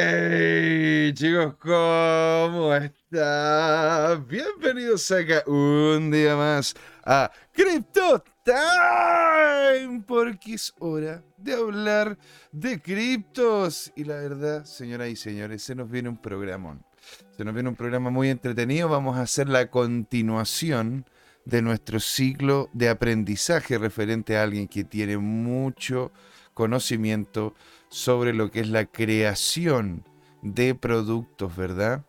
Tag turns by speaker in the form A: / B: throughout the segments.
A: Hey chicos, ¿cómo están? Bienvenidos acá un día más a Crypto Time, porque es hora de hablar de criptos. Y la verdad, señoras y señores, se nos viene un programón. Se nos viene un programa muy entretenido. Vamos a hacer la continuación de nuestro ciclo de aprendizaje referente a alguien que tiene mucho conocimiento sobre lo que es la creación de productos, ¿verdad?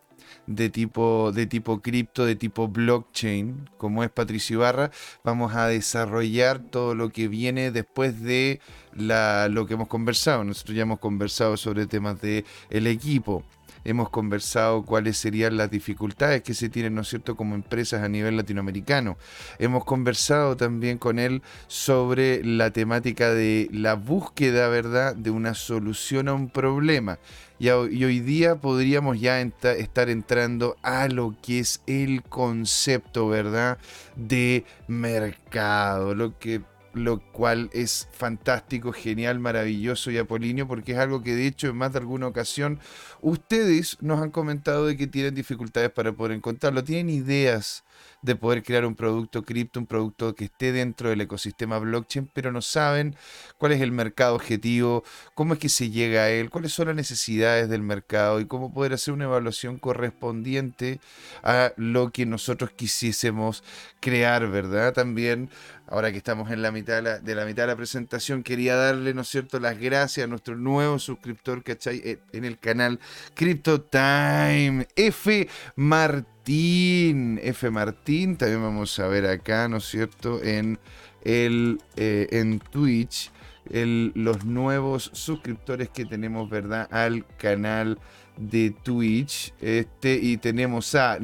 A: De tipo, de tipo cripto, de tipo blockchain, como es Patricio Ibarra, vamos a desarrollar todo lo que viene después de la, lo que hemos conversado. Nosotros ya hemos conversado sobre temas de el equipo, hemos conversado cuáles serían las dificultades que se tienen, ¿no es cierto?, como empresas a nivel latinoamericano. Hemos conversado también con él sobre la temática de la búsqueda, ¿verdad?, de una solución a un problema. Y, hoy día podríamos ya estar entrando a lo que es el concepto, ¿verdad?, de mercado, lo que lo cual es fantástico, genial, maravilloso y apolíneo, porque es algo que de hecho en más de alguna ocasión ustedes nos han comentado de que tienen dificultades para poder encontrarlo, tienen ideas de poder crear un producto cripto, un producto que esté dentro del ecosistema blockchain, pero no saben cuál es el mercado objetivo, cómo es que se llega a él, cuáles son las necesidades del mercado y cómo poder hacer una evaluación correspondiente a lo que nosotros quisiésemos crear, ¿verdad? También, ahora que estamos en la mitad de la, mitad de la presentación, quería darle, ¿no es cierto?, las gracias a nuestro nuevo suscriptor, ¿cachai? Eh, en el canal Crypto Time, F. Martín. F. Martín, también vamos a ver acá, ¿no es cierto? En, el, eh, en Twitch, los nuevos suscriptores que tenemos, ¿verdad? Al canal de Twitch. Este, y tenemos a, a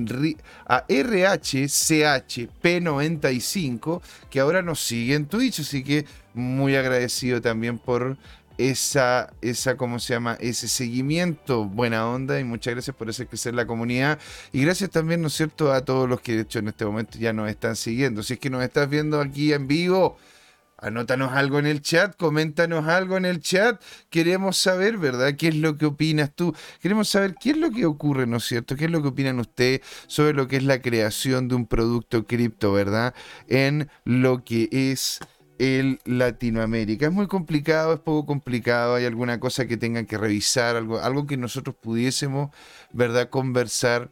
A: RHCHP95, que ahora nos sigue en Twitch, así que muy agradecido también por esa, esa, ¿cómo se llama? Ese seguimiento, buena onda y muchas gracias por hacer crecer la comunidad y gracias también, ¿no es cierto?, a todos los que de hecho en este momento ya nos están siguiendo. Si es que nos estás viendo aquí en vivo, anótanos algo en el chat, coméntanos algo en el chat. Queremos saber, ¿verdad?, qué es lo que opinas tú. Queremos saber qué es lo que ocurre, ¿no es cierto? ¿Qué es lo que opinan ustedes sobre lo que es la creación de un producto cripto, ¿verdad? En lo que es el Latinoamérica. Es muy complicado, es poco complicado, hay alguna cosa que tengan que revisar, algo, algo que nosotros pudiésemos, ¿verdad?, conversar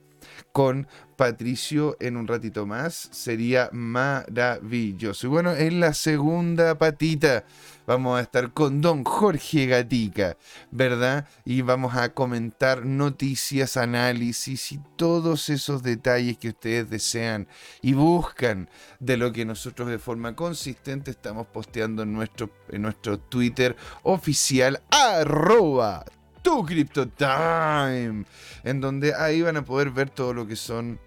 A: con Patricio en un ratito más. Sería maravilloso. Y bueno, en la segunda patita vamos a estar con don Jorge Gatica, ¿verdad? Y vamos a comentar noticias, análisis y todos esos detalles que ustedes desean y buscan de lo que nosotros de forma consistente estamos posteando en nuestro, en nuestro Twitter oficial arroba tu Crypto en donde ahí van a poder ver todo lo que son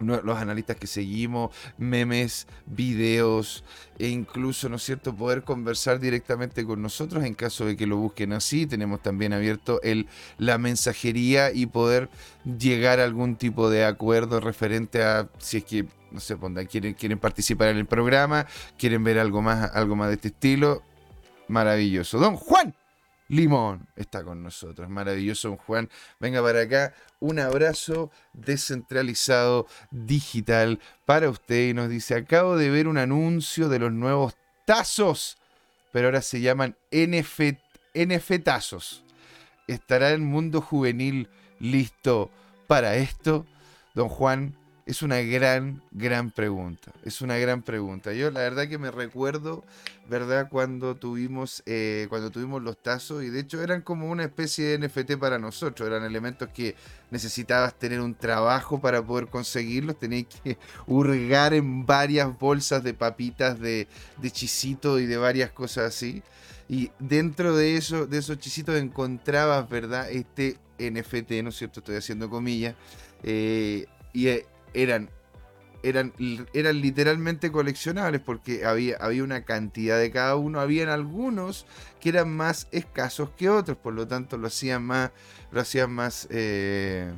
A: los analistas que seguimos, memes, videos e incluso, ¿no es cierto?, poder conversar directamente con nosotros en caso de que lo busquen así. Tenemos también abierto el, la mensajería y poder llegar a algún tipo de acuerdo referente a si es que, no sé, quieren, quieren participar en el programa, quieren ver algo más, algo más de este estilo. Maravilloso. Don Juan. Limón está con nosotros. Maravilloso, Juan. Venga para acá. Un abrazo descentralizado digital para usted. Y nos dice, acabo de ver un anuncio de los nuevos tazos, pero ahora se llaman NF, tazos. ¿Estará el mundo juvenil listo para esto? Don Juan, es una gran, gran pregunta. Es una gran pregunta. Yo la verdad que me recuerdo, ¿verdad? Cuando tuvimos, eh, cuando tuvimos los tazos y de hecho eran como una especie de NFT para nosotros. Eran elementos que necesitabas tener un trabajo para poder conseguirlos. Tenías que hurgar en varias bolsas de papitas, de, de chisito y de varias cosas así. Y dentro de eso, de esos chisitos encontrabas, ¿verdad? Este NFT, ¿no es cierto? Estoy haciendo comillas. Eh, y eh, eran, eran, eran literalmente coleccionables porque había, había una cantidad de cada uno. Habían algunos que eran más escasos que otros, por lo tanto lo hacían más, lo hacían más. Eh,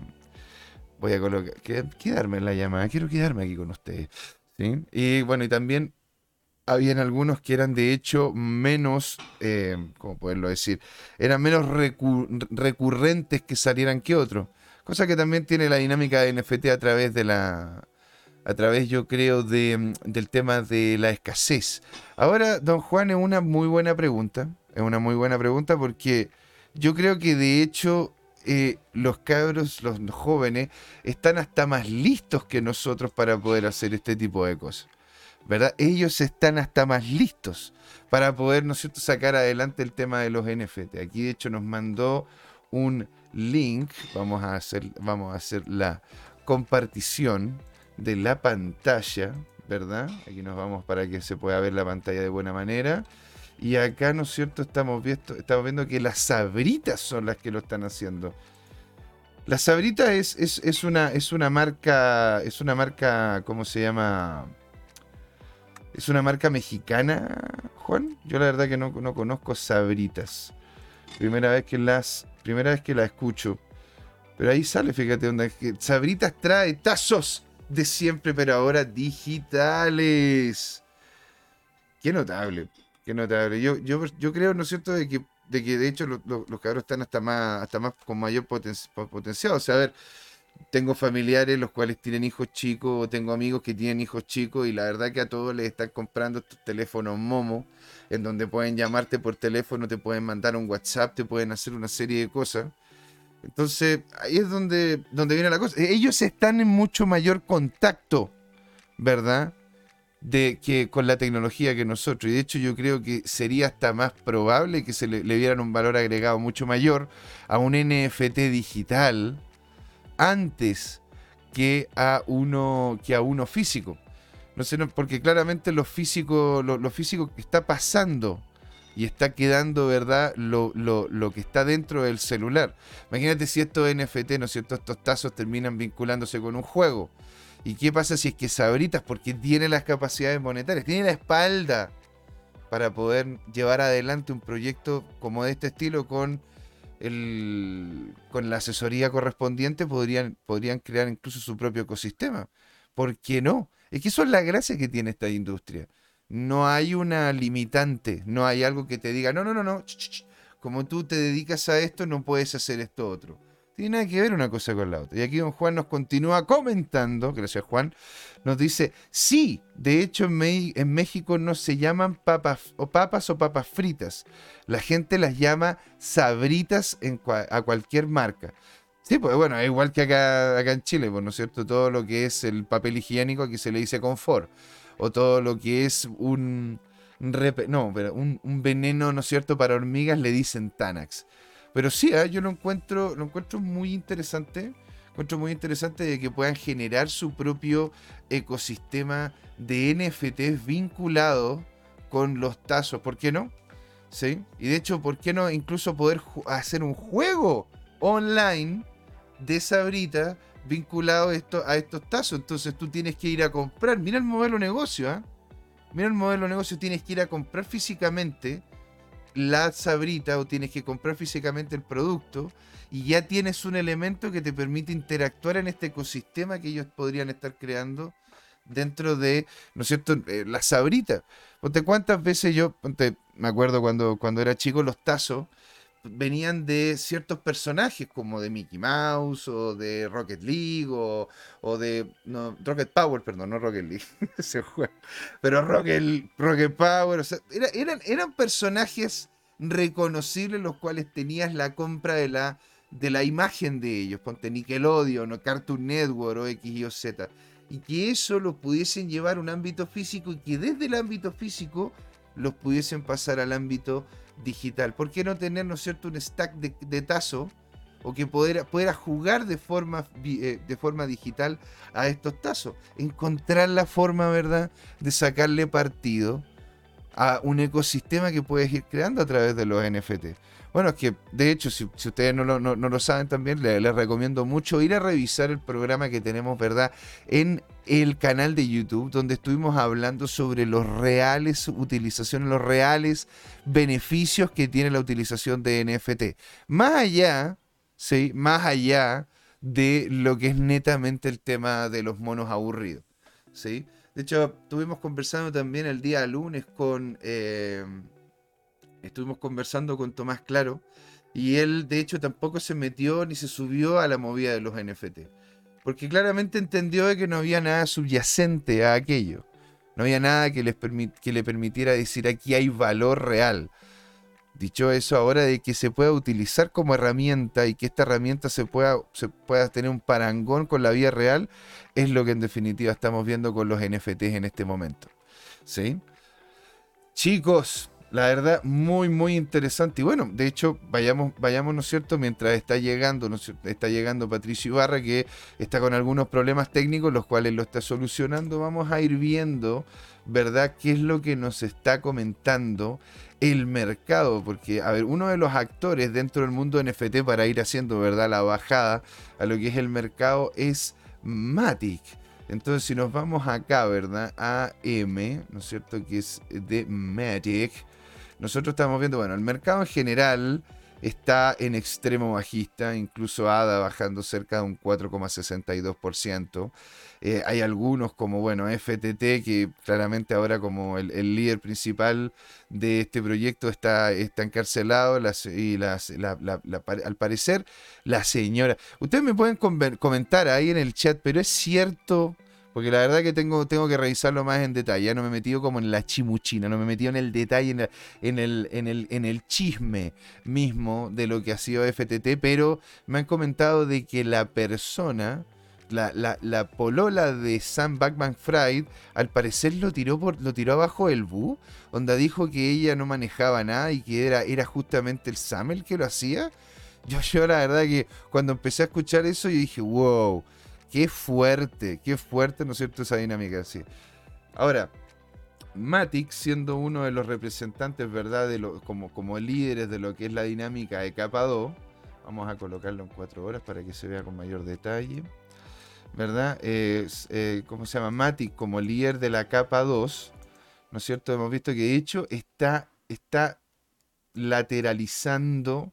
A: voy a colocar, quedarme en la llamada, quiero quedarme aquí con ustedes. ¿sí? Y bueno, y también habían algunos que eran de hecho menos, eh, ¿cómo poderlo decir? Eran menos recurrentes que salieran que otros. Cosa que también tiene la dinámica de NFT a través de la, a través, yo creo, mm, del tema de la escasez. Ahora, don Juan, es una muy buena pregunta. Es una muy buena pregunta porque yo creo que de hecho eh, los cabros, los jóvenes, están hasta más listos que nosotros para poder hacer este tipo de cosas. ¿Verdad? Ellos están hasta más listos para poder, ¿no es cierto?, sacar adelante el tema de los NFT. Aquí de hecho nos mandó un link. Vamos a hacer, vamos a hacer la compartición de la pantalla, ¿verdad? Aquí nos vamos para que se pueda ver la pantalla de buena manera. Y acá, ¿no es cierto? Estamos viendo, estamos viendo que las sabritas son las que lo están haciendo. La sabrita es, es, una, es una marca, es una marca, ¿cómo se llama? Es una marca mexicana, Juan. Yo la verdad que no, no conozco sabritas. Primera vez que las, primera vez que la escucho. Pero ahí sale, fíjate, donde Sabritas trae tazos de siempre, pero ahora digitales. Qué notable, qué notable. Yo, yo, yo creo, ¿no es cierto?, de que de, que de hecho los, cabros están hasta más, hasta más con mayor potencial. O sea, a ver, tengo familiares los cuales tienen hijos chicos, o tengo amigos que tienen hijos chicos, y la verdad que a todos les están comprando estos teléfonos Momo, en donde pueden llamarte por teléfono, te pueden mandar un WhatsApp, te pueden hacer una serie de cosas. Entonces, ahí es donde, donde viene la cosa. Ellos están en mucho mayor contacto, ¿verdad? De que con la tecnología que nosotros. Y de hecho, yo creo que sería hasta más probable que se le, le dieran un valor agregado mucho mayor a un NFT digital antes que a uno, que a uno físico. No sé, porque claramente lo físico, lo, lo físico que está pasando y está quedando, ¿verdad?, lo, que está dentro del celular. Imagínate si estos NFT, ¿no es cierto?, estos tazos terminan vinculándose con un juego. ¿Y qué pasa si es que Sabritas, porque tiene las capacidades monetarias, tiene la espalda para poder llevar adelante un proyecto como de este estilo con, el, con la asesoría correspondiente, podrían, podrían crear incluso su propio ecosistema? ¿Por qué no? Es que eso es la gracia que tiene esta industria no hay una limitante, no hay algo que te diga, no, no, no, no, como tú te dedicas a esto, no puedes hacer esto otro. Tiene nada que ver una cosa con la otra. Y aquí don Juan nos continúa comentando, gracias Juan, nos dice, sí, de hecho en, México no se llaman papas o papas o papas fritas. La gente las llama sabritas a cualquier marca. Sí, pues bueno, igual que acá, acá en Chile, pues, ¿no es cierto? Todo lo que es el papel higiénico aquí se le dice confort o todo lo que es un, no, pero un, veneno, ¿no es cierto?, para hormigas le dicen Tanax. Pero sí, ¿eh? yo lo encuentro, lo encuentro muy interesante. Encuentro muy interesante de que puedan generar su propio ecosistema de NFTs vinculado con los tazos. ¿Por qué no? ¿Sí? Y de hecho, ¿por qué no incluso poder hacer un juego online de Sabrita vinculado esto, a estos tazos. Entonces tú tienes que ir a comprar. Mira el modelo negocio, ¿ah? Mira el modelo negocio. Tienes que ir a comprar físicamente la sabrita o tienes que comprar físicamente el producto y ya tienes un elemento que te permite interactuar en este ecosistema que ellos podrían estar creando dentro de, ¿no es cierto?, eh, la sabrita. Ponte cuántas veces yo, me acuerdo cuando, cuando era chico, los tazos venían de ciertos personajes como de Mickey Mouse o de Rocket League o, de no, Rocket Power, perdón, no Rocket League, ese juego, pero Rocket, Rocket Power, o eran, eran personajes reconocibles los cuales tenías la compra de la, de la imagen de ellos, ponte Nickelodeon o Cartoon Network o X, Y o Z, y que eso lo pudiesen llevar a un ámbito físico y que desde el ámbito físico los pudiesen pasar al ámbito digital. ¿Por qué no tener, ¿no cierto?, un stack de, tazo o que poder, jugar de forma, eh, de forma digital a estos tazos. Encontrar la forma, ¿verdad?, de sacarle partido a un ecosistema que puedes ir creando a través de los NFT. Bueno, es que de hecho, si, ustedes no lo, saben también, les, recomiendo mucho ir a revisar el programa que tenemos, ¿verdad? En el canal de YouTube, donde estuvimos hablando sobre los reales utilizaciones, los reales beneficios que tiene la utilización de NFT. Más allá, ¿sí? Más allá de lo que es netamente el tema de los monos aburridos, ¿sí? De hecho, estuvimos conversando también el día lunes con... Eh, estuvimos conversando con Tomás Claro y él de hecho tampoco se metió ni se subió a la movida de los NFT. Porque claramente entendió que no había nada subyacente a aquello. No había nada que, les que le permitiera decir aquí hay valor real. Dicho eso, ahora de que se pueda utilizar como herramienta y que esta herramienta se pueda, se pueda tener un parangón con la vida real, es lo que en definitiva estamos viendo con los NFTs en este momento. ¿Sí? Chicos, la verdad, muy, muy interesante. Y bueno, de hecho, vayamos, vayamos, ¿no es cierto? Mientras está llegando, ¿no está llegando Patricio Ibarra, que está con algunos problemas técnicos, los cuales lo está solucionando. Vamos a ir viendo, ¿verdad? ¿Qué es lo que nos está comentando el mercado, porque, a ver, uno de los actores dentro del mundo NFT para ir haciendo, ¿verdad?, la bajada a lo que es el mercado es Matic. Entonces, si nos vamos acá, ¿verdad? A M, ¿no es cierto? Que es de Matic. Nosotros estamos viendo, bueno, el mercado en general está en extremo bajista, incluso ADA bajando cerca de un 4,62%. Eh, hay algunos como, bueno, FTT, que claramente ahora como el, líder principal de este proyecto está, está encarcelado y al parecer la señora... Ustedes me pueden comentar ahí en el chat, pero es cierto... Porque la verdad que tengo, tengo que revisarlo más en detalle. Ya no me he metido como en la chimuchina, no me he metido en el detalle, en, en, el, en, el, en el chisme mismo de lo que ha sido FTT, pero me han comentado de que la persona la, polola de Sam Backman Fried, al parecer lo tiró, por, lo tiró abajo el Bu, donde dijo que ella no manejaba nada y que era, era justamente el Sam el que lo hacía. Yo, yo la verdad que cuando empecé a escuchar eso, yo dije, wow, qué fuerte, qué fuerte, ¿no es cierto?, esa dinámica así. Ahora, Matic, siendo uno de los representantes, ¿verdad?, de como, como líderes de lo que es la dinámica de capa 2, vamos a colocarlo en cuatro horas para que se vea con mayor detalle. ¿verdad? Eh, ¿Cómo se llama? Matic como líder de la capa 2, ¿no es cierto? Hemos visto que de hecho está, está lateralizando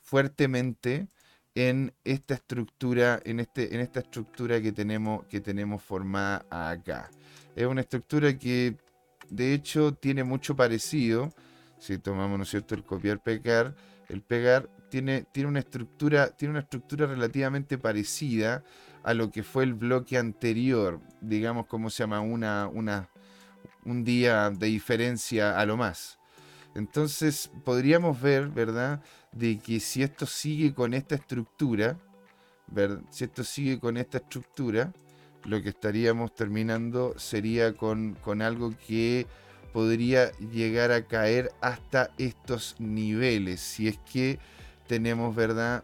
A: fuertemente en esta estructura, en, este, en esta estructura que tenemos, que tenemos formada acá. Es una estructura que de hecho tiene mucho parecido. Si tomamos, ¿no cierto?, el copiar, pegar, el pegar tiene, tiene, una estructura, tiene una estructura relativamente parecida a lo que fue el bloque anterior, digamos, como se llama? Una, una, un día de diferencia a lo más. Entonces podríamos ver, ¿verdad? De que si esto sigue con esta estructura, si esto sigue con esta estructura, lo que estaríamos terminando sería con, con algo que podría llegar a caer hasta estos niveles, si es que tenemos, ¿verdad?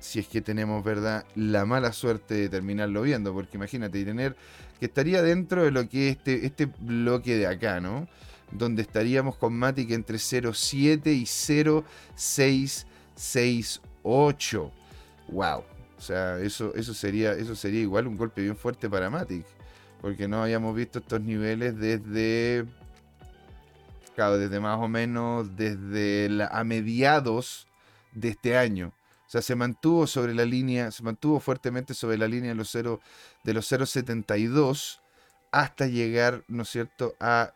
A: si es que tenemos, ¿verdad?, la mala suerte de terminarlo viendo, porque imagínate, tener que estaría dentro de lo que es este, este bloque de acá, ¿no? Donde estaríamos con Matic entre 0.7 y 0.668. ¡Wow! O sea, eso, eso, sería, eso sería igual un golpe bien fuerte para Matic. Porque no habíamos visto estos niveles desde. Claro, desde más o menos desde a mediados de este año. O sea, se mantuvo sobre la línea, se mantuvo fuertemente sobre la línea de los 0 de los 0.72 hasta llegar, ¿no es cierto?, a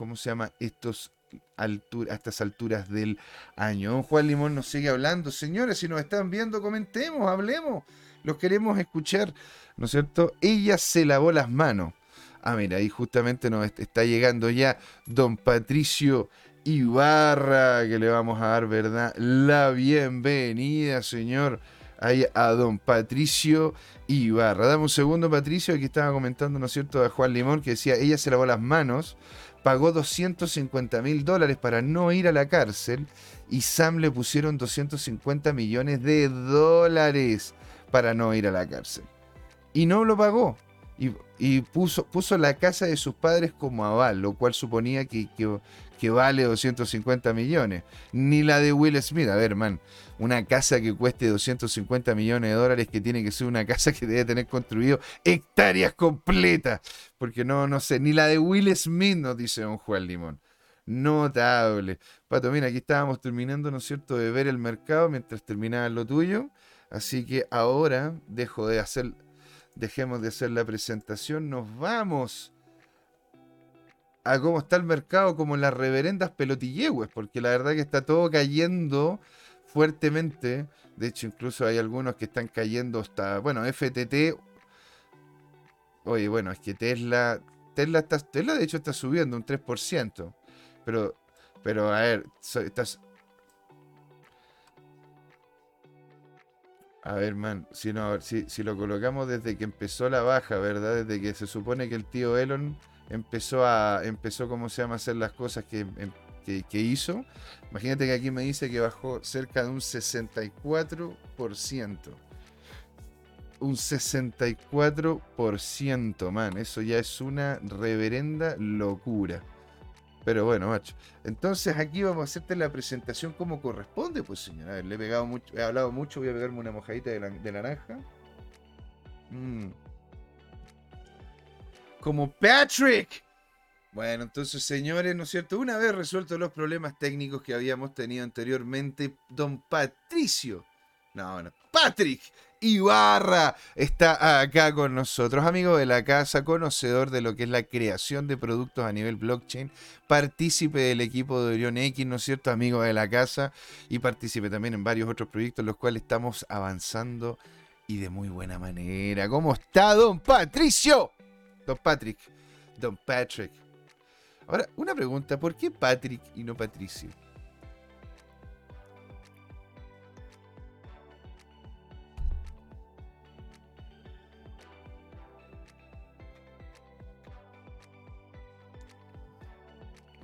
A: ¿cómo se llama? estos a estas alturas del año. Don Juan Limón nos sigue hablando. Señores, si nos están viendo, comentemos, hablemos. Los queremos escuchar, ¿no es cierto? Ella se lavó las manos. Ah, mira, ahí justamente nos está llegando ya don Patricio Ibarra, que le vamos a dar, ¿verdad? La bienvenida, señor, ahí a don Patricio Ibarra. Dame un segundo, Patricio, aquí estaba comentando, ¿no es cierto?, a Juan Limón, que decía, ella se lavó las manos, pagó 250 mil dólares para no ir a la cárcel y Sam le pusieron 250 millones de dólares para no ir a la cárcel. Y no lo pagó. Y, puso, puso la casa de sus padres como aval, lo cual suponía que, que vale 250 millones. Ni la de Will Smith. A ver, man, una casa que cueste 250 millones de dólares que tiene que ser una casa que debe tener construido hectáreas completas. Porque no, no sé, ni la de Will Smith nos dice don Juan Limón. Notable. Pato, mira, aquí estábamos terminando, ¿no es cierto?, de ver el mercado mientras terminaba lo tuyo. Así que ahora dejo de hacer, dejemos de hacer la presentación, nos vamos a cómo está el mercado como las reverendas pelotillegues, porque la verdad que está todo cayendo fuertemente. De hecho, incluso hay algunos que están cayendo hasta, bueno, FTT. Oye, bueno, es que Tesla, Tesla, está, Tesla de hecho está subiendo un 3%. Pero, pero a ver, estás... A ver, man, si, no, si, si lo colocamos desde que empezó la baja, ¿verdad? Desde que se supone que el tío Elon empezó a, empezó, ¿cómo se llama?, a hacer las cosas que, em, que, hizo. Imagínate que aquí me dice que bajó cerca de un 64%. Un 64%, man. Eso ya es una reverenda locura. Pero bueno, macho. Entonces aquí vamos a hacerte la presentación como corresponde, pues señora. A ver, le he pegado mucho, he hablado mucho, voy a pegarme una mojadita de, naranja. Mm como Patrick. Bueno, entonces, señores, ¿no es cierto? Una vez resueltos los problemas técnicos que habíamos tenido anteriormente, don Patricio, no, no, Patrick Ibarra está acá con nosotros, amigo de la casa, conocedor de lo que es la creación de productos a nivel blockchain, partícipe del equipo de Orión X, ¿no es cierto? Amigo de la casa y partícipe también en varios otros proyectos, los cuales estamos avanzando y de muy buena manera. ¿Cómo está, don Patricio? Don Patrick. Don Patrick. Ahora, una pregunta, ¿por qué Patrick y no Patricio?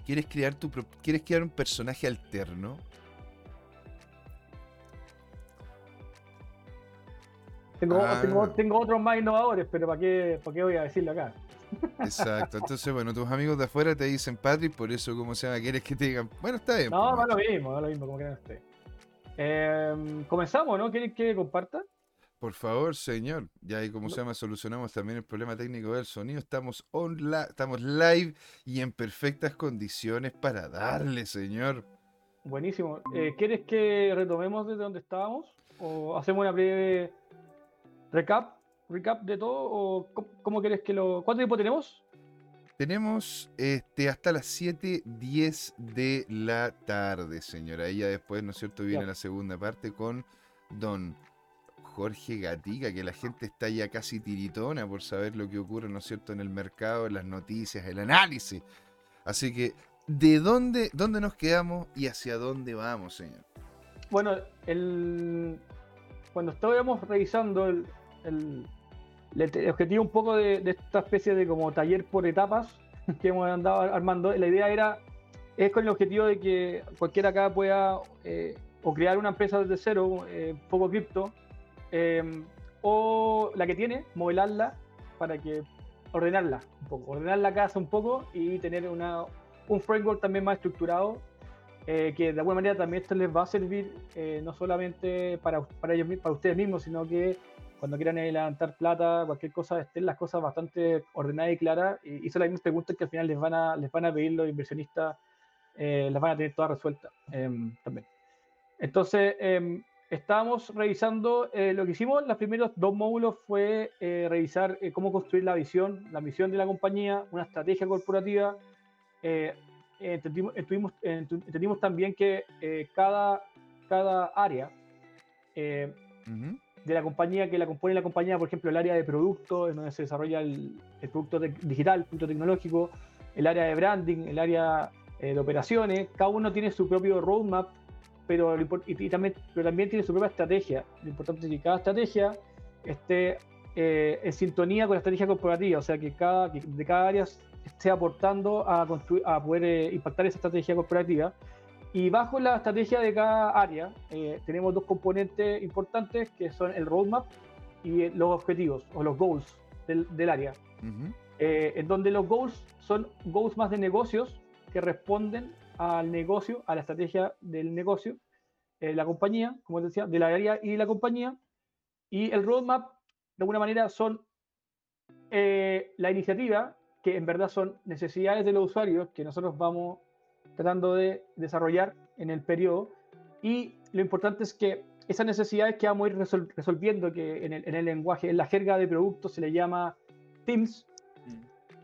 A: ¿Quieres crear, tu, ¿Quieres crear un personaje alterno?
B: Ah. Tengo, otros más innovadores, pero ¿para qué, ¿para qué voy a decirlo acá?
A: Exacto, entonces bueno, tus amigos de afuera te dicen Patrick, por eso como se llama, quieres que te digan, bueno, está bien.
B: No, pues, lo mismo, lo mismo, como quieran ustedes. Em, comenzamos, ¿no? ¿Quieren que comparta?
A: Por favor, señor. Ya ahí, como se llama, solucionamos también el problema técnico del sonido. Estamos, on estamos live y en perfectas condiciones para darle, señor.
B: Buenísimo. Eh, ¿Quieres que retomemos desde donde estábamos? ¿O hacemos una breve recap, recap de todo o cómo, quieres que lo... ¿Cuánto tiempo tenemos?
A: Tenemos este, hasta las 7.10 de la tarde, señora. Y ya después, ¿no es cierto?, viene la segunda parte con don Jorge Gatica, que la gente está ya casi tiritona por saber lo que ocurre, ¿no es cierto?, en el mercado, en las noticias, el análisis. Así que, ¿de dónde, dónde nos quedamos y hacia dónde vamos, señor?
B: Bueno, el, cuando estábamos revisando el, objetivo un poco de, esta especie de como taller por etapas que hemos andado armando, la idea era, es con el objetivo de que cualquiera acá pueda eh, o crear una empresa desde cero, eh, poco cripto, em, o la que tiene, modelarla para que ordenarla un poco, ordenar la casa un poco y tener una, un framework también más estructurado eh, que de alguna manera también esto les va a servir eh, no solamente para, para, ellos, para ustedes mismos, sino que cuando quieran levantar plata, cualquier cosa, estén las cosas bastante ordenadas y claras. Y, son las mismas preguntas que al final les van a, les van a pedir los inversionistas, eh, las van a tener todas resueltas em, también. Entonces, em, estábamos revisando lo que hicimos. Los primeros dos módulos fue revisar cómo construir la visión, la misión de la compañía, una estrategia corporativa entendimos, entendimos, también que eh, cada, cada área eh, de la compañía que la compone la compañía, por ejemplo, el área de producto, en donde se desarrolla el, producto digital, el producto tecnológico, el área de branding, el área eh, de operaciones, cada uno tiene su propio roadmap, pero, y, también, pero también tiene su propia estrategia. Lo importante es que cada estrategia esté en sintonía con la estrategia corporativa, o sea, que cada, que de cada área esté aportando a, a poder eh, impactar esa estrategia corporativa. Y bajo la estrategia de cada área eh, tenemos dos componentes importantes que son el roadmap y eh, los objetivos o los goals del, del área. en donde los goals son goals más de negocios que responden al negocio, a la estrategia del negocio, la compañía, como decía, de la área y la compañía. Y el roadmap, de alguna manera, son la iniciativa que en verdad son necesidades de los usuarios que nosotros vamos tratando de desarrollar en el periodo. Y lo importante es que esas necesidades que vamos a ir resolviendo, que en el, lenguaje, en la jerga de productos se le llama teams, mm.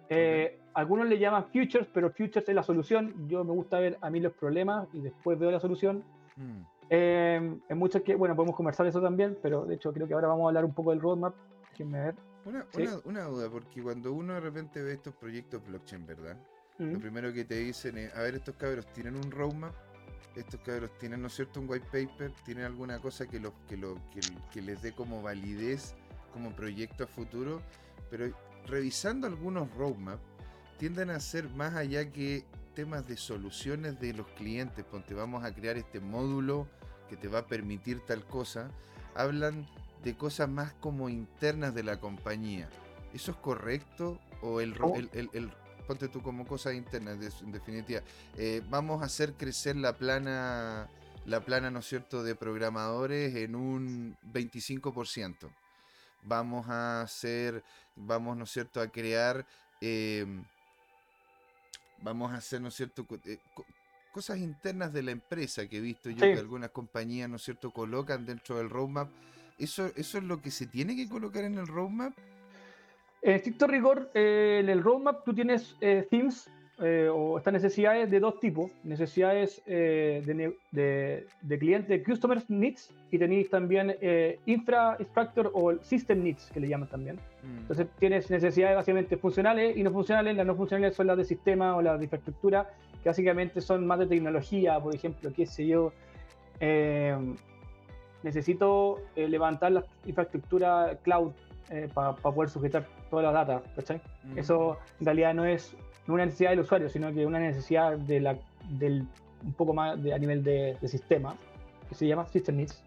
B: eh, algunos le llaman futures, pero futures es la solución. Yo me gusta ver a mí los problemas y después veo la solución. Mm. Eh, en muchas que, bueno, podemos conversar eso también, pero de hecho creo que ahora vamos a hablar un poco del roadmap. Déjenme ver.
A: Una, una, duda, porque cuando uno de repente ve estos proyectos blockchain, ¿verdad? Lo primero que te dicen es, a ver, estos cabros tienen un roadmap, estos cabros tienen, ¿no es cierto?, un white paper, tienen alguna cosa que, que, lo, que, les dé como validez como proyecto a futuro, pero revisando algunos roadmaps, tienden a ser más allá que temas de soluciones de los clientes, ponte vamos a crear este módulo que te va a permitir tal cosa, hablan de cosas más como internas de la compañía. ¿Eso es correcto? ¿O el, oh. el, ponte tú como cosas internas, en definitiva, eh, vamos a hacer crecer la plana, la plana, ¿no es cierto?, de programadores en un 25%. Vamos a hacer, vamos, ¿no es cierto?, a crear, em, vamos a hacer, ¿no es cierto?, eh, cosas internas de la empresa que he visto yo que algunas compañías, ¿no es cierto?, colocan dentro del roadmap ¿Eso, ¿Eso es lo que se tiene que colocar en el roadmap?
B: En estricto rigor, eh, en el roadmap tú tienes eh, themes eh, o estas necesidades de dos tipos. Necesidades de, de, de, cliente, customer needs, y tenéis también infrastructure o system needs, que le llaman también. Mm. Entonces tienes necesidades básicamente funcionales y no funcionales. Las no funcionales son las de sistema o las de infraestructura, que básicamente son más de tecnología, por ejemplo, qué sé yo necesito eh, levantar la infraestructura cloud eh, para poder sujetar toda la data, Eso en realidad no es una necesidad del usuario, sino que una necesidad de la, del, un poco más de, a nivel de, sistema, que se llama System Needs,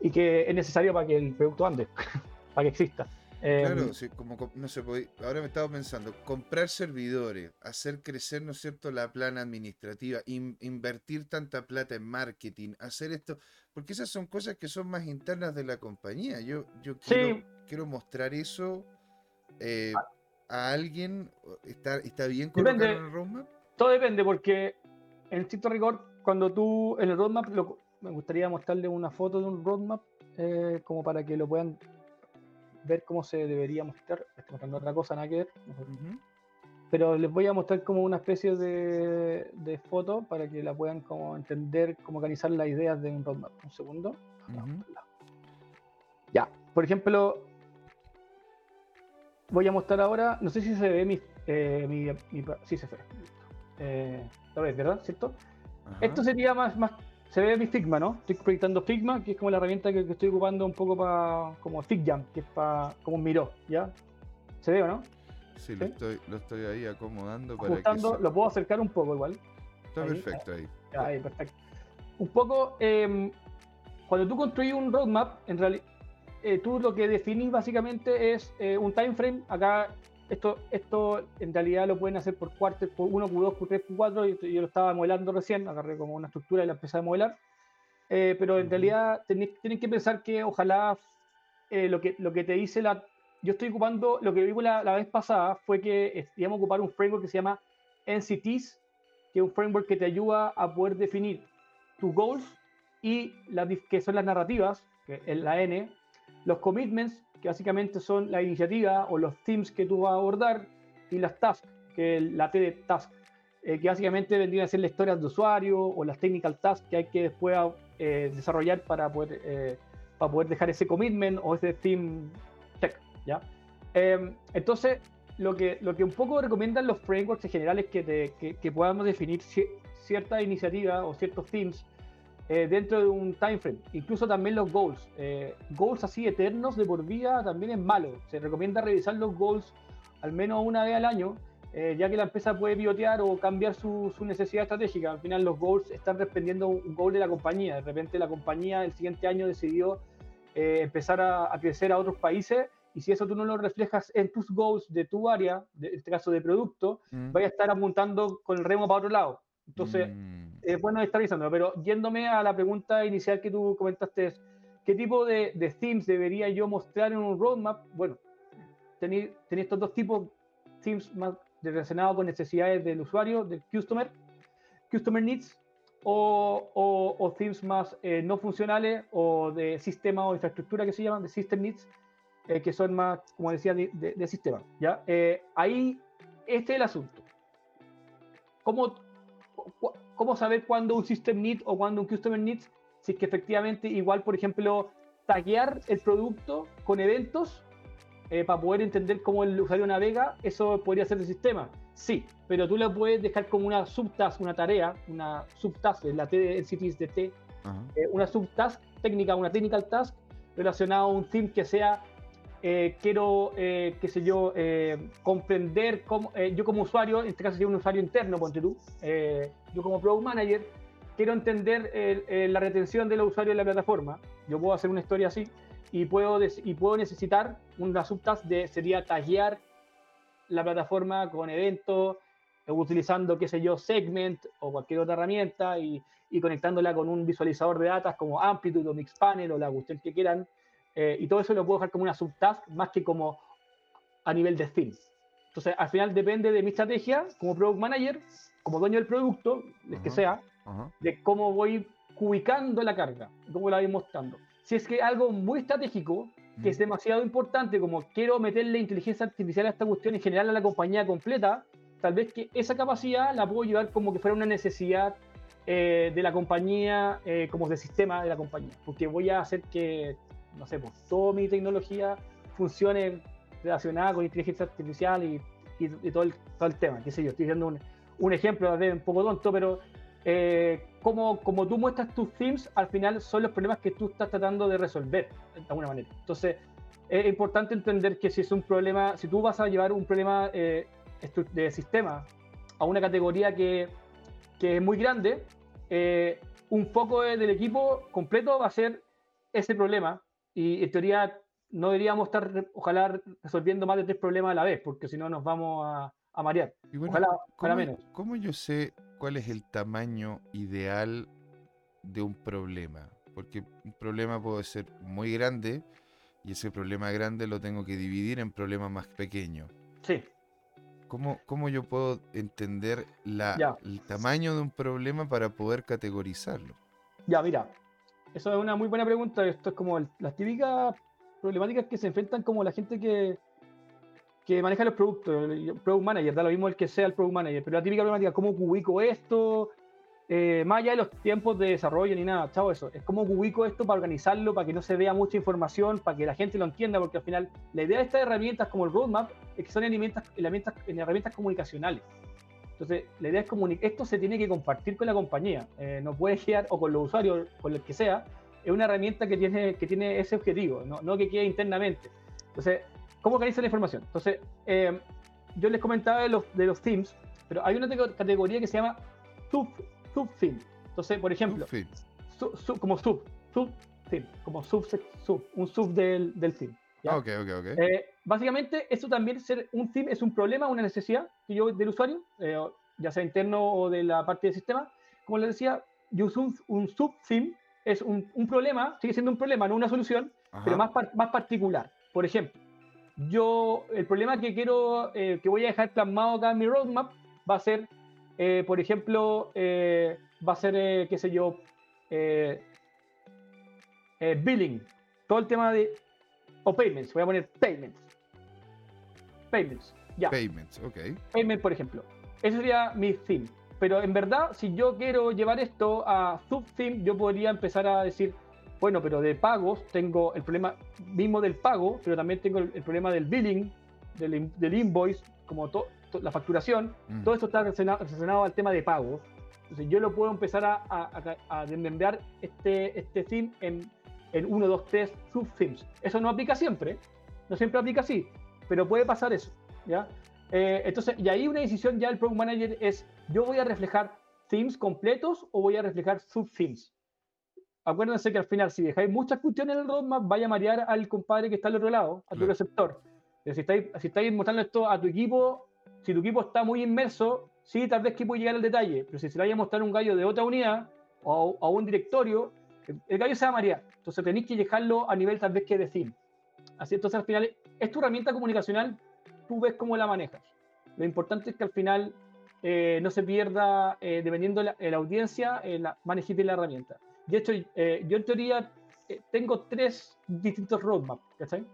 B: y que es necesario para que el producto ande, para que exista.
A: Claro, em, sí, como no sé, ahora me estaba pensando, comprar servidores, hacer crecer, ¿no es cierto?, la plana administrativa, invertir tanta plata en marketing, hacer esto, porque esas son cosas que son más internas de la compañía. Yo, yo quiero, quiero mostrar eso eh, a alguien. ¿Está, está bien colocarlo en el roadmap?
B: Todo depende, porque en estricto rigor, cuando tú en el roadmap, me gustaría mostrarle una foto de un roadmap eh, como para que lo puedan ver cómo se debería mostrar. Estoy mostrando otra cosa, nada que ver. Pero les voy a mostrar como una especie de, de, foto para que la puedan como entender, cómo organizar las ideas de un roadmap. Un segundo. Ya, por ejemplo, voy a mostrar ahora, no sé si se ve mi, eh, mi, sí se ve. Eh, lo ves, ¿verdad? ¿Cierto? Esto sería más, más se ve mi Figma, ¿no? Estoy proyectando Figma, que es como la herramienta que, estoy ocupando un poco para como FigJam, que es para como un Miro, ¿ya? ¿Se ve o no?
A: Sí, Lo, estoy, lo estoy ahí acomodando
B: para que Lo puedo acercar un poco igual.
A: Está perfecto ahí.
B: Ahí, perfecto. Un poco, em, cuando tú construyes un roadmap, en realidad, eh, tú lo que definís básicamente es eh, un time frame. Acá esto, esto en realidad lo pueden hacer por cuartos, por 1, Q2, Q3, Q4. Yo, yo lo estaba modelando recién, agarré como una estructura y la empecé a modelar. Eh, pero en realidad tienen que pensar que ojalá eh, lo, que, lo que te dice la... Yo estoy ocupando, lo que vimos la, la, vez pasada fue que íbamos a ocupar un framework que se llama NCTs, que es un framework que te ayuda a poder definir tus goals y las que son las narrativas, que es la N, los commitments, que básicamente son la iniciativa o los themes que tú vas a abordar, y las tasks, que es la T de task, eh, que básicamente vendrían a ser las historias de usuario o las technical tasks que hay que después eh, desarrollar para poder, eh, para poder dejar ese commitment o ese theme check, ¿ya? Em, entonces, lo que, lo que un poco recomiendan los frameworks en general es que, que, que podamos definir cierta iniciativa o ciertos themes eh, dentro de un time frame. Incluso también los goals. Eh, goals así eternos de por vida también es malo. Se recomienda revisar los goals al menos una vez al año, eh, ya que la empresa puede pivotear o cambiar su, su, necesidad estratégica. Al final los goals están respondiendo un goal de la compañía. De repente la compañía el siguiente año decidió empezar a, crecer a otros países y si eso tú no lo reflejas en tus goals de tu área, en este caso de producto, mm. vaya a estar apuntando con el remo para otro lado. Entonces, mm. Es bueno estar revisando, pero yéndome a la pregunta inicial que tú comentaste, ¿qué tipo de, de themes debería yo mostrar en un roadmap? Bueno, tenéis estos dos tipos, themes más relacionados con necesidades del usuario, del customer, customer needs, o, o, themes más eh, no funcionales o de sistema o infraestructura que se llaman, de system needs, eh, que son más, como decía, de, de, sistema. ¿ya? Eh, ahí este es el asunto. ¿Cómo, cómo saber cuándo un system need o cuándo un customer needs? Si es que efectivamente, igual, por ejemplo, taguear el producto con eventos eh, para poder entender cómo el usuario navega, eso podría ser el sistema. Sí, pero tú lo puedes dejar como una subtask, una tarea, una subtask, la T de NCTs de T, eh, una subtask técnica, una technical task relacionada a un theme que sea, eh, quiero, qué sé yo, comprender cómo, yo como usuario, en este caso sería un usuario interno, ponte tú, yo como product manager, quiero entender la retención de los usuarios de la plataforma. Yo puedo hacer una historia así y puedo, y puedo necesitar una subtask de, sería taguear la plataforma con eventos, eh, utilizando, qué sé yo, Segment o cualquier otra herramienta y, y, conectándola con un visualizador de datos como Amplitude o Mixpanel o la cuestión que quieran. Eh, y todo eso lo puedo dejar como una subtask más que como a nivel de theme. Entonces, al final depende de mi estrategia como product manager, como dueño del producto, el que sea, de cómo voy ubicando la carga, cómo la voy mostrando. Si es que algo muy estratégico, que es demasiado importante, como quiero meterle inteligencia artificial a esta cuestión en general a la compañía completa, tal vez que esa capacidad la puedo llevar como que fuera una necesidad eh, de la compañía, eh, como de sistema de la compañía, porque voy a hacer que, no sé, pues toda mi tecnología funcione relacionada con inteligencia artificial y, y, todo, el, todo, el, tema, qué sé yo, estoy dando un, un ejemplo, un poco tonto, pero eh, como, como tú muestras tus themes, al final son los problemas que tú estás tratando de resolver, de alguna manera. Entonces, es importante entender que si es un problema, si tú vas a llevar un problema eh, de sistema a una categoría que, que es muy grande, eh, un foco del equipo completo va a ser ese problema y en teoría no deberíamos estar, ojalá, resolviendo más de tres problemas a la vez, porque si no nos vamos a, a marear. ojalá,
A: ojalá
B: menos.
A: ¿Cómo yo sé cuál es el tamaño ideal de un problema. Porque un problema puede ser muy grande y ese problema grande lo tengo que dividir en problemas más pequeños.
B: Sí.
A: ¿Cómo, cómo yo puedo entender la, el tamaño de un problema para poder categorizarlo?
B: Ya, mira, eso es una muy buena pregunta. Esto es como las típicas problemáticas que se enfrentan como la gente que, que maneja los productos, el product manager, da lo mismo el que sea el product manager, pero la típica problemática, ¿cómo ubico esto? Eh, más allá de los tiempos de desarrollo ni nada, chavo, eso, es cómo ubico esto para organizarlo, para que no se vea mucha información, para que la gente lo entienda, porque al final la idea de estas herramientas como el roadmap es que son herramientas, herramientas, herramientas comunicacionales. Entonces, la idea es que esto se tiene que compartir con la compañía, eh, no puede quedar, o con los usuarios, con el que sea, es una herramienta que tiene, que tiene ese objetivo, no, no que quede internamente. Entonces, ¿Cómo organiza la información? Entonces, eh, yo les comentaba de los, de los themes, pero hay una categoría que se llama sub, sub theme. Entonces, por ejemplo, como sub, sub theme, como sub, sub un sub del, del theme.
A: ¿ya? Ok, ok, ok.
B: Eh, básicamente, eso también ser un theme es un problema, una necesidad que yo del usuario, eh, ya sea interno o de la parte del sistema. Como les decía, yo uso un, un sub theme, es un, un, problema, sigue siendo un problema, no una solución, pero más, más particular. Por ejemplo, yo, el problema que quiero, eh, que voy a dejar plasmado acá en mi roadmap va a ser, eh, por ejemplo, va a ser, qué sé yo, billing, todo el tema de, o payments, voy a poner payments. Payments, ya.
A: Payments, ok.
B: Payment, por ejemplo. Ese sería mi theme. Pero en verdad, si yo quiero llevar esto a sub-theme, yo podría empezar a decir, bueno, pero de pagos tengo el problema mismo del pago, pero también tengo el, problema del billing, del, del invoice, como la facturación. Mm. Todo esto está relacionado, al tema de pagos. Entonces yo lo puedo empezar a, a, a desmembrar este, este theme en, en uno, dos, tres sub-themes. Eso no aplica siempre, no siempre aplica así, pero puede pasar eso. ¿ya? Eh, entonces, y ahí una decisión ya el Product Manager es, yo voy a reflejar themes completos o voy a reflejar sub-themes acuérdense que al final, si dejáis muchas cuestiones en el roadmap, vaya a marear al compadre que está al otro lado, a tu receptor. Si estáis, si estáis mostrando esto a tu equipo, si tu equipo está muy inmerso, sí, tal vez que puede llegar al detalle, pero si se le vaya a mostrar un gallo de otra unidad o a un directorio, el gallo se va a marear. Entonces tenéis que dejarlo a nivel tal vez que decir. Así, entonces al final, es tu herramienta comunicacional, tú ves cómo la manejas. Lo importante es que al final eh, no se pierda, eh, dependiendo de la, audiencia, eh, la, la herramienta. De hecho, eh, yo en teoría eh, tengo tres distintos roadmaps, ¿cachai?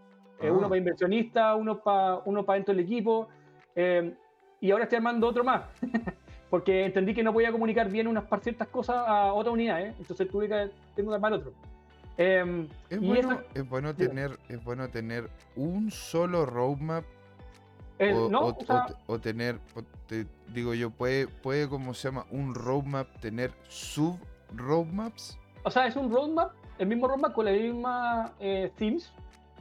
B: Eh, uno ah. para inversionistas, uno para uno para dentro del equipo. y ahora estoy armando otro más. porque entendí que no podía comunicar bien unas ciertas cosas a otra unidad, ¿eh? entonces tuve que tengo que armar otro.
A: Em, es, bueno, es, bueno, tener, es bueno tener un solo roadmap o, tener, te digo yo, puede, puede, como se llama, un roadmap tener sub roadmaps.
B: O sea, es un roadmap, el mismo roadmap con las mismas eh, themes,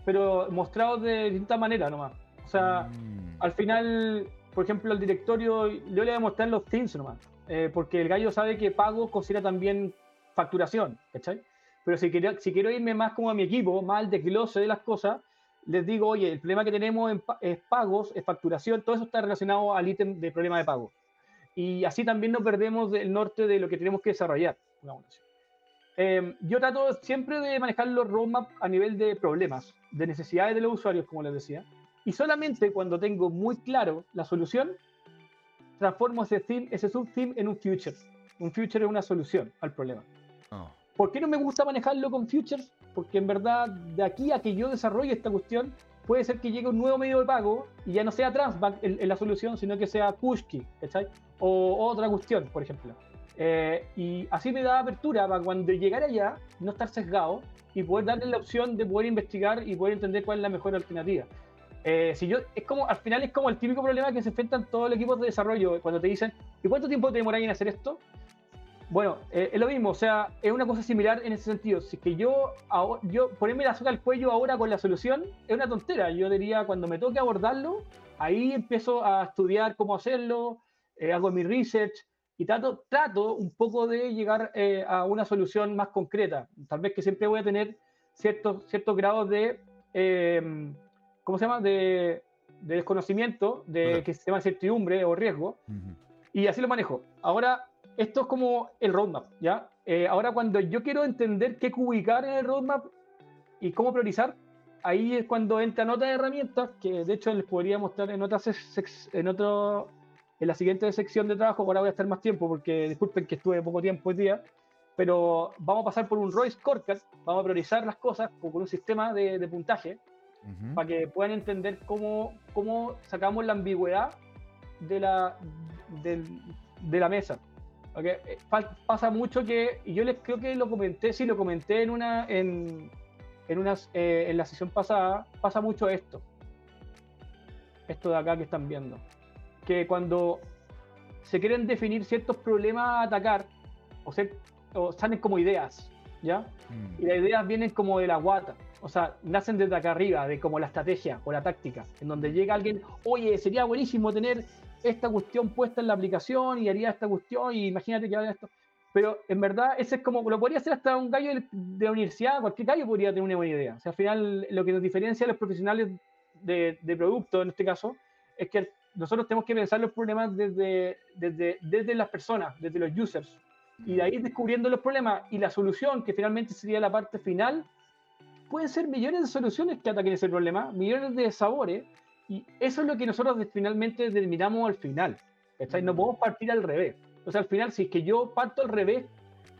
B: pero mostrado de distinta manera nomás. O sea, mm. al final, por ejemplo, el directorio, yo le voy a mostrar los themes nomás, eh, porque el gallo sabe que pago considera también facturación, ¿cachai? Pero si quiero, si quiero irme más como a mi equipo, más al desglose de las cosas, les digo, oye, el problema que tenemos en, es pagos, es facturación, todo eso está relacionado al ítem de problema de pago. Y así también nos perdemos del norte de lo que tenemos que desarrollar. Eh, yo trato siempre de manejar los roadmaps a nivel de problemas, de necesidades de los usuarios, como les decía. Y solamente cuando tengo muy claro la solución, transformo ese, theme, en un future. Un future es una solución al problema. Oh. ¿Por qué no me gusta manejarlo con futures? Porque en verdad, de aquí a que yo desarrolle esta cuestión, puede ser que llegue un nuevo medio de pago y ya no sea Transbank en, la solución, sino que sea Pushkey, ¿cachai? O otra cuestión, por ejemplo. Eh, y así me da apertura para cuando llegara allá, no estar sesgado y poder darle la opción de poder investigar y poder entender cuál es la mejor alternativa. Eh, si yo, es como, al final es como el típico problema que se enfrentan todos los equipos de desarrollo cuando te dicen, ¿y cuánto tiempo te demoráis en hacer esto? Bueno, eh, es lo mismo, o sea, es una cosa similar en ese sentido. Si es que yo, yo ponerme la soga al cuello ahora con la solución es una tontera. Yo diría, cuando me toque abordarlo, ahí empiezo a estudiar cómo hacerlo, eh, hago mi research y trato, trato un poco de llegar eh, a una solución más concreta. Tal vez que siempre voy a tener ciertos, ciertos grados de, em, ¿cómo se llama?, de, desconocimiento, de que se llama incertidumbre o riesgo. Y así lo manejo. Ahora, esto es como el roadmap, ¿ya? Eh, ahora cuando yo quiero entender qué ubicar en el roadmap y cómo priorizar, ahí es cuando entran otras herramientas que de hecho les podría mostrar en otras en otro en la siguiente sección de trabajo. Ahora voy a estar más tiempo porque disculpen que estuve poco tiempo hoy día, pero vamos a pasar por un ROI scorecard, vamos a priorizar las cosas con un sistema de, puntaje para que puedan entender cómo, cómo sacamos la ambigüedad de la, de la mesa. Okay. Eh, pasa mucho que, y yo les creo que lo comenté, sí lo comenté en una, en, en, unas, eh, en la sesión pasada, pasa mucho esto. Esto de acá que están viendo. Que cuando se quieren definir ciertos problemas a atacar, o, se, o salen como ideas, ¿ya? Mm. Y las ideas vienen como de la guata. O sea, nacen desde acá arriba, de como la estrategia o la táctica, en donde llega alguien, oye, sería buenísimo tener esta cuestión puesta en la aplicación y haría esta cuestión y imagínate que haga esto. Pero en verdad, ese es como, lo podría hacer hasta un gallo de, la universidad, cualquier gallo podría tener una buena idea. O sea, al final, lo que nos diferencia a los profesionales de, de producto, en este caso, es que nosotros tenemos que pensar los problemas desde, desde, desde las personas, desde los users, y de ahí descubriendo los problemas y la solución, que finalmente sería la parte final, pueden ser millones de soluciones que ataquen ese problema, millones de sabores, y eso es lo que nosotros finalmente determinamos al final. No podemos partir al revés. O sea, al final, si es que yo parto al revés,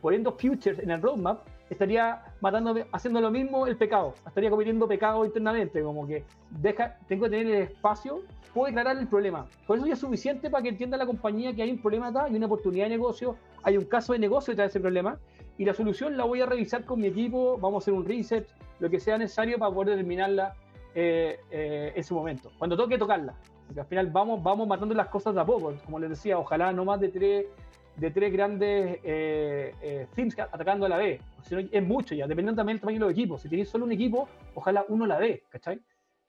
B: poniendo futures en el roadmap, estaría matando, haciendo lo mismo el pecado. Estaría cometiendo pecado internamente, como que deja, tengo que tener el espacio, puedo declarar el problema. Por eso ya es suficiente para que entienda la compañía que hay un problema acá, hay una oportunidad de negocio, hay un caso de negocio detrás de ese problema, y la solución la voy a revisar con mi equipo, vamos a hacer un research, lo que sea necesario para poder determinarla eh, eh, en su momento, cuando toque tocarla. Porque al final vamos, vamos matando las cosas de a poco. Como les decía, ojalá no más de tres, de tres grandes eh, eh teams atacando a la vez. Si es mucho ya, dependiendo también del tamaño de los equipos. Si tenéis solo un equipo, ojalá uno la ve, ¿cachai?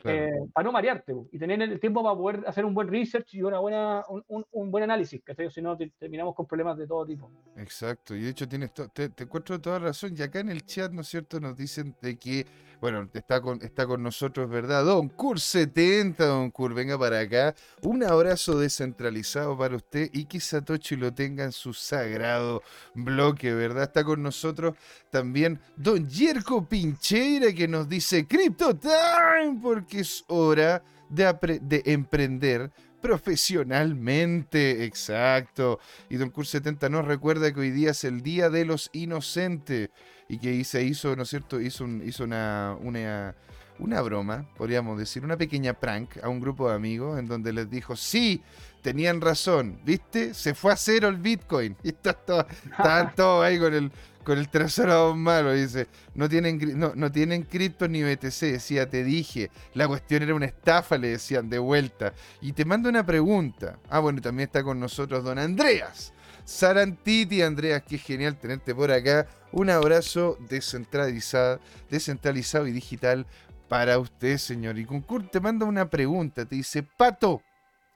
B: Eh, para no marearte y tener el tiempo para poder hacer un buen research y una buena, un, buen análisis, que si no terminamos con problemas de todo tipo.
A: Exacto, y de hecho tienes te, te, encuentro toda razón, y acá en el chat, ¿no es cierto?, nos dicen de que, bueno, está con, está con nosotros, ¿verdad? Don Cur 70, Don Cur, venga para acá, un abrazo descentralizado para usted y que Satoshi lo tenga en su sagrado bloque, ¿verdad? Está con nosotros también Don Yerko Pincheira que nos dice Crypto Time, porque es hora de, de emprender profesionalmente. Exacto. Y Don Cur 70 nos recuerda que hoy día es el Día de los Inocentes y que se hizo, ¿no es cierto? Hizo, hizo una, una, una broma, podríamos decir, una pequeña prank a un grupo de amigos en donde les dijo, sí, tenían razón, ¿viste? Se fue a cero el Bitcoin. Y estaban todos ahí con el, con el trasero malo. Dice, no tienen, no, no tienen cripto ni BTC. Decía, te dije, la cuestión era una estafa, le decían de vuelta. Y te mando una pregunta. Ah, bueno, también está con nosotros don Andreas. Sarantiti, Andreas, qué genial tenerte por acá. Un abrazo descentralizado, descentralizado y digital para usted, señor. Y Concur te manda una pregunta. Te dice, Pato,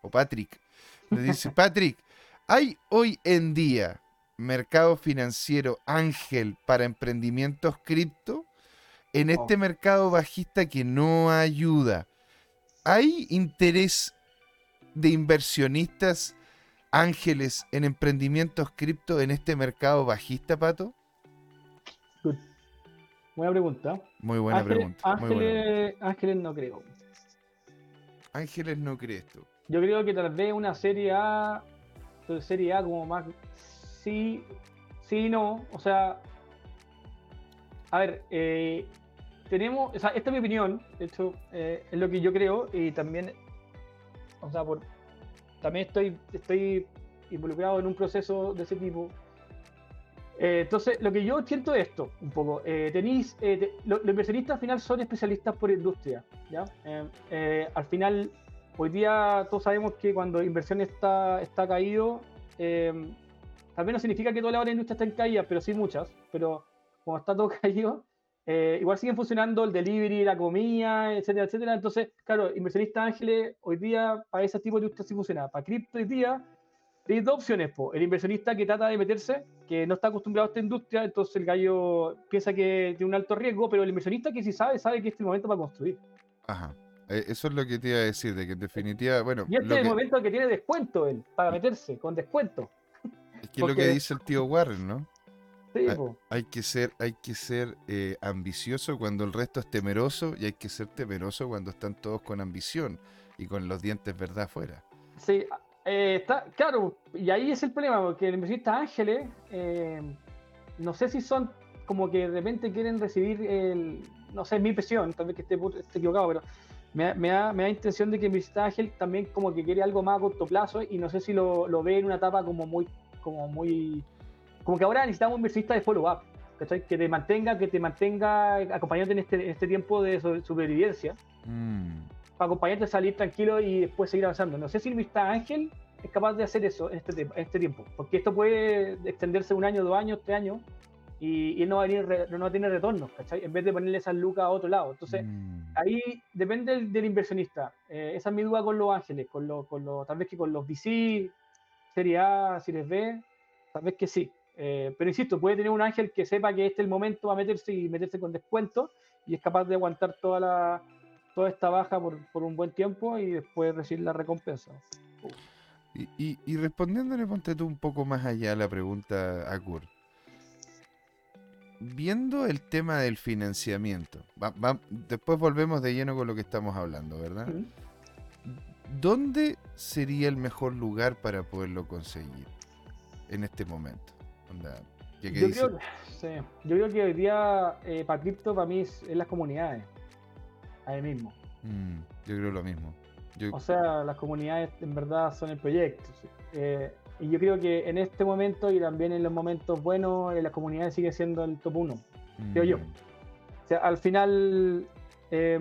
A: o Patrick, le dice, Patrick, ¿hay hoy en día mercado financiero ángel para emprendimientos cripto? En este
B: Oh.
A: mercado bajista que no ayuda, ¿hay interés de inversionistas ángeles en emprendimientos cripto en este mercado bajista, Pato?
B: Good. Buena pregunta.
A: Muy buena pregunta. muy buena pregunta.
B: ángeles, no creo.
A: Ángeles no crees tú.
B: Yo creo que tal vez una serie A, serie A como más sí, sí no. O sea, a ver, eh, tenemos, o sea, esta es mi opinión, de hecho, eh, es lo que yo creo y también, o sea, por, también estoy, estoy involucrado en un proceso de ese tipo. Eh, entonces, lo que yo siento es esto, un poco. Tenéis, eh, te- lo- los inversionistas al final son especialistas por industria, ¿ya? Al final, hoy día todos sabemos que cuando inversión está, está caído, tal vez no significa que toda la industria está en caída, pero sí muchas. Pero como está todo caído, eh, igual siguen funcionando el delivery, la comida, etcétera, etcétera. Entonces, claro, inversionistas ángeles, hoy día para ese tipo de industria sí funciona. Para cripto hoy día tenéis dos opciones. Po. El inversionista que trata de meterse, que no está acostumbrado a esta industria, entonces el gallo piensa que tiene un alto riesgo, pero el inversionista que sí sabe, sabe que este es el momento para construir.
A: Ajá. Eh, Eso es lo que te iba a decir, de que en definitiva, bueno,
B: Y este
A: lo
B: es el
A: que-
B: momento que tiene descuento él, para meterse, con descuento.
A: Es que es lo que dice el tío Warren, ¿no?
B: Sí.
A: Hay que ser, hay que ser eh, ambicioso cuando el resto es temeroso y hay que ser temeroso cuando están todos con ambición y con los dientes verdad afuera.
B: Sí, eh, está, claro, y ahí es el problema, porque el inversionista ángeles, eh, no sé si son como que de repente quieren recibir el, no sé, mi impresión, tal vez que esté, esté equivocado, pero me, da- me da, me da intención de que el inversionista ángel también como que quiere algo más a corto plazo y no sé si lo, lo ve en una etapa como muy, como muy, como que ahora necesitamos un inversionista de follow-up, ¿cachai? Que te mantenga, que te mantenga acompañándote en este, en este tiempo de supervivencia
A: Mm,
B: para acompañarte a salir tranquilo y después seguir avanzando. No sé si el Mr. Ángel es capaz de hacer eso en este, te- en este tiempo, porque esto puede extenderse un año, dos años, tres años, y, y él no va a, venir no va a tener retornos, ¿cachai? En vez de ponerle esas lucas a otro lado. Entonces,
A: mm.
B: ahí depende del, del inversionista. Eh, esa es mi duda con los ángeles, con los, con los, tal vez que con los VC, Serie A, Series B, tal vez que sí. Eh, pero insisto, puede tener un ángel que sepa que este es el momento a meterse y meterse con descuento y es capaz de aguantar toda la toda esta baja por, por un buen tiempo y después recibir la recompensa.
A: Y, y- y respondiéndole, ponte tú un poco más allá a la pregunta a Kurt. Viendo el tema del financiamiento, va- va- después volvemos de lleno con lo que estamos hablando, ¿verdad? ¿Dónde sería el mejor lugar para poderlo conseguir en este momento? Onda,
B: Yo,
A: dice-
B: creo, sí, yo creo que hoy día eh, para cripto, para mí, es, es las comunidades. Ahí mismo.
A: Mm, yo creo lo mismo. Yo-
B: O sea, las comunidades en verdad son el proyecto. Eh, y yo creo que en este momento y también en los momentos buenos, eh, las comunidades sigue siendo el top 1. creo yo.
A: mm,
B: O sea, al final, eh,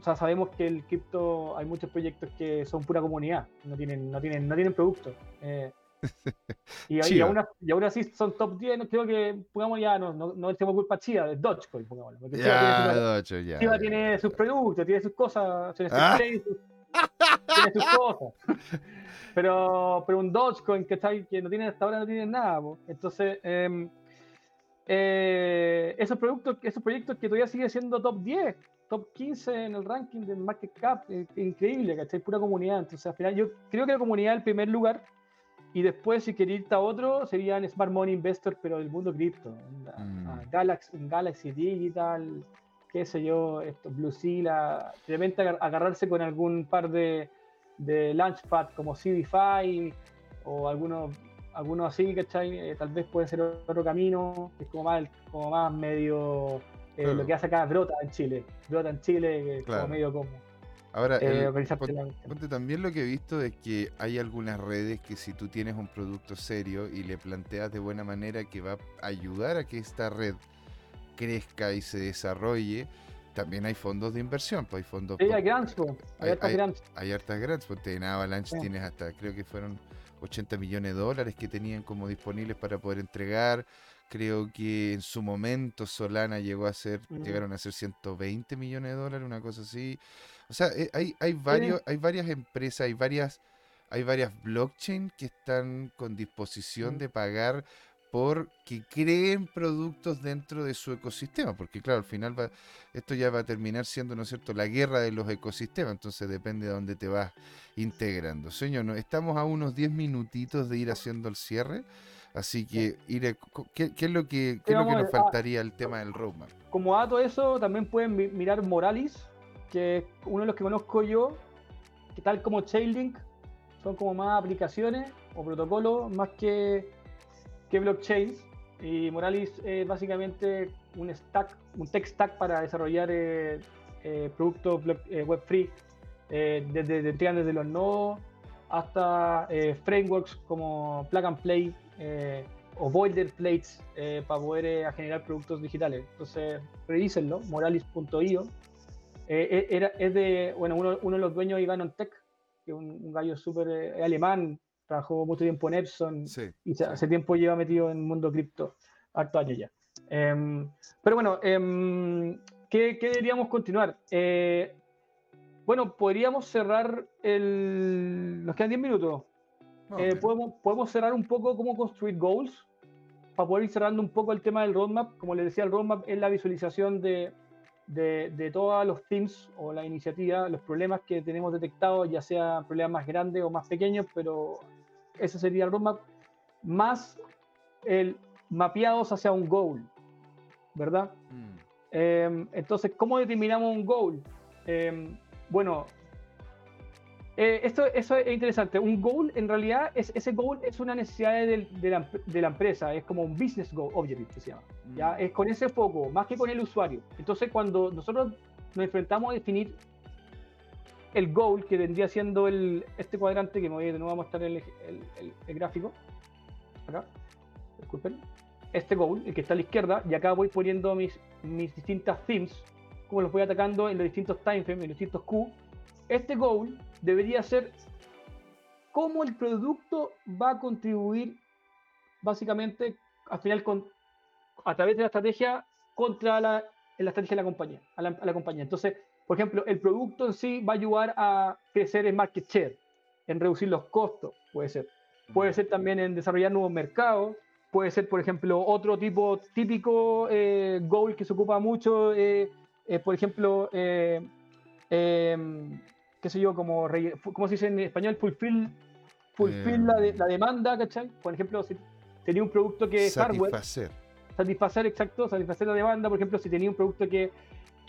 B: o sea, sabemos que el cripto hay muchos proyectos que son pura comunidad, no tienen, no tienen, no tienen producto. eh, y, aún, y aún así son top 10, no, creo que, pongamos ya, no, no, no echemos culpa a Chiva, de Dogecoin, pongámoslo. porque Chiva tiene sus productos, tiene sus cosas, tiene sus,
A: Ah.
B: tiene sus cosas. Pero, pero un Dogecoin que, está ahí, que no tiene hasta ahora no tiene nada. po. Entonces, em, eh, esos productos, esos proyectos que todavía siguen siendo top 10, top 15 en el ranking del market cap, eh, increíble, ¿cachai? Pura comunidad. Entonces, al final, yo creo que la comunidad es el primer lugar. Y después, si quería irte a otro, serían Smart Money Investor, pero del mundo cripto.
A: Mm.
B: a Galaxy, Galaxy Digital, qué sé yo, esto, Blue Seal, a- de repente agar- agarrarse con algún par de, de Launchpad como CDFI o algunos algunos así, ¿cachai? Eh, tal vez puede ser otro camino, que es como más, como más medio lo que hace acá Brota en Chile. Brota en Chile, como medio como
A: Ahora, eh, ponte, también lo que he visto es que hay algunas redes que si tú tienes un producto serio y le planteas de buena manera que va a ayudar a que esta red crezca y se desarrolle, también hay fondos de inversión, pues hay fondos...
B: hay grants,
A: hay, hay, grants. Hay hartas grants, porque en Avalanche tienes hasta, creo que fueron 80 millones de dólares que tenían como disponibles para poder entregar. Creo que en su momento Solana llegó a ser, llegaron a ser 120 millones de dólares, una cosa así. O sea, eh, hay, hay, varios, hay varias empresas, hay varias, hay varias blockchain que están con disposición de pagar por que creen productos dentro de su ecosistema, porque claro, al final va, esto ya va a terminar siendo, ¿no es cierto?, la guerra de los ecosistemas, entonces depende de dónde te vas integrando. Señor, ¿no? estamos a unos 10 minutitos de ir haciendo el cierre, así que, ¿qué, es lo que, qué es lo que nos faltaría el tema del roadmap?
B: Como dato eso, también pueden mirar Moralis, que es uno de los que conozco yo, que tal como Chainlink, son como más aplicaciones o protocolos más que, que blockchains. Y Moralis es básicamente un stack, un tech stack para desarrollar eh, eh, productos eh, web free, desde, desde los nodos hasta frameworks como Plug and Play o boilerplates para poder generar productos digitales. Entonces, revísenlo, moralis.io eh, eh, era, es de, bueno, uno, uno, de los dueños de Ivan Tech, que es un, gallo súper eh, alemán, trabajó mucho tiempo en Epson y hace tiempo lleva metido en el mundo cripto, harto años ya. Em, pero bueno, em, ¿qué, ¿qué, deberíamos continuar? bueno, podríamos cerrar el... Nos quedan 10 minutos. Podemos, podemos cerrar un poco cómo construir goals para poder ir cerrando un poco el tema del roadmap. Como les decía, el roadmap es la visualización de, de, de todos los teams o la iniciativa, los problemas que tenemos detectados, ya sea problemas más grandes o más pequeños, pero ese sería el roadmap, más el mapeados hacia un goal, ¿verdad? Mm. Em, entonces, ¿cómo determinamos un goal? Em, bueno, eh, esto, eso es interesante. Un goal, en realidad, es, ese goal es una necesidad de, la, empresa, es como un business goal objective que se llama. ¿ya? Mm. Es con ese foco, más que con el usuario. Entonces, cuando nosotros nos enfrentamos a definir el goal, que vendría siendo el, este cuadrante, que me voy de nuevo a mostrar el, el, gráfico, acá, disculpen, este goal, el que está a la izquierda, y acá voy poniendo mis, mis distintas themes, como los voy atacando en los distintos time frames, en los distintos Q. Este goal debería ser cómo el producto va a contribuir básicamente al final con, a través de la estrategia contra la, la estrategia de la compañía, a la, compañía. Entonces, por ejemplo, el producto en sí va a ayudar a crecer en market share, en reducir los costos, puede ser. Puede ser también en desarrollar nuevos mercados, puede ser, por ejemplo, otro tipo típico eh, goal que se ocupa mucho, eh, por ejemplo, eh, qué sé yo, como, ¿cómo se dice en español? Fulfill, fulfill la, la, demanda, ¿cachai? Por ejemplo, si tenía un producto que es hardware.
A: Satisfacer.
B: Satisfacer, exacto, satisfacer la demanda. Por ejemplo, si tenía un producto que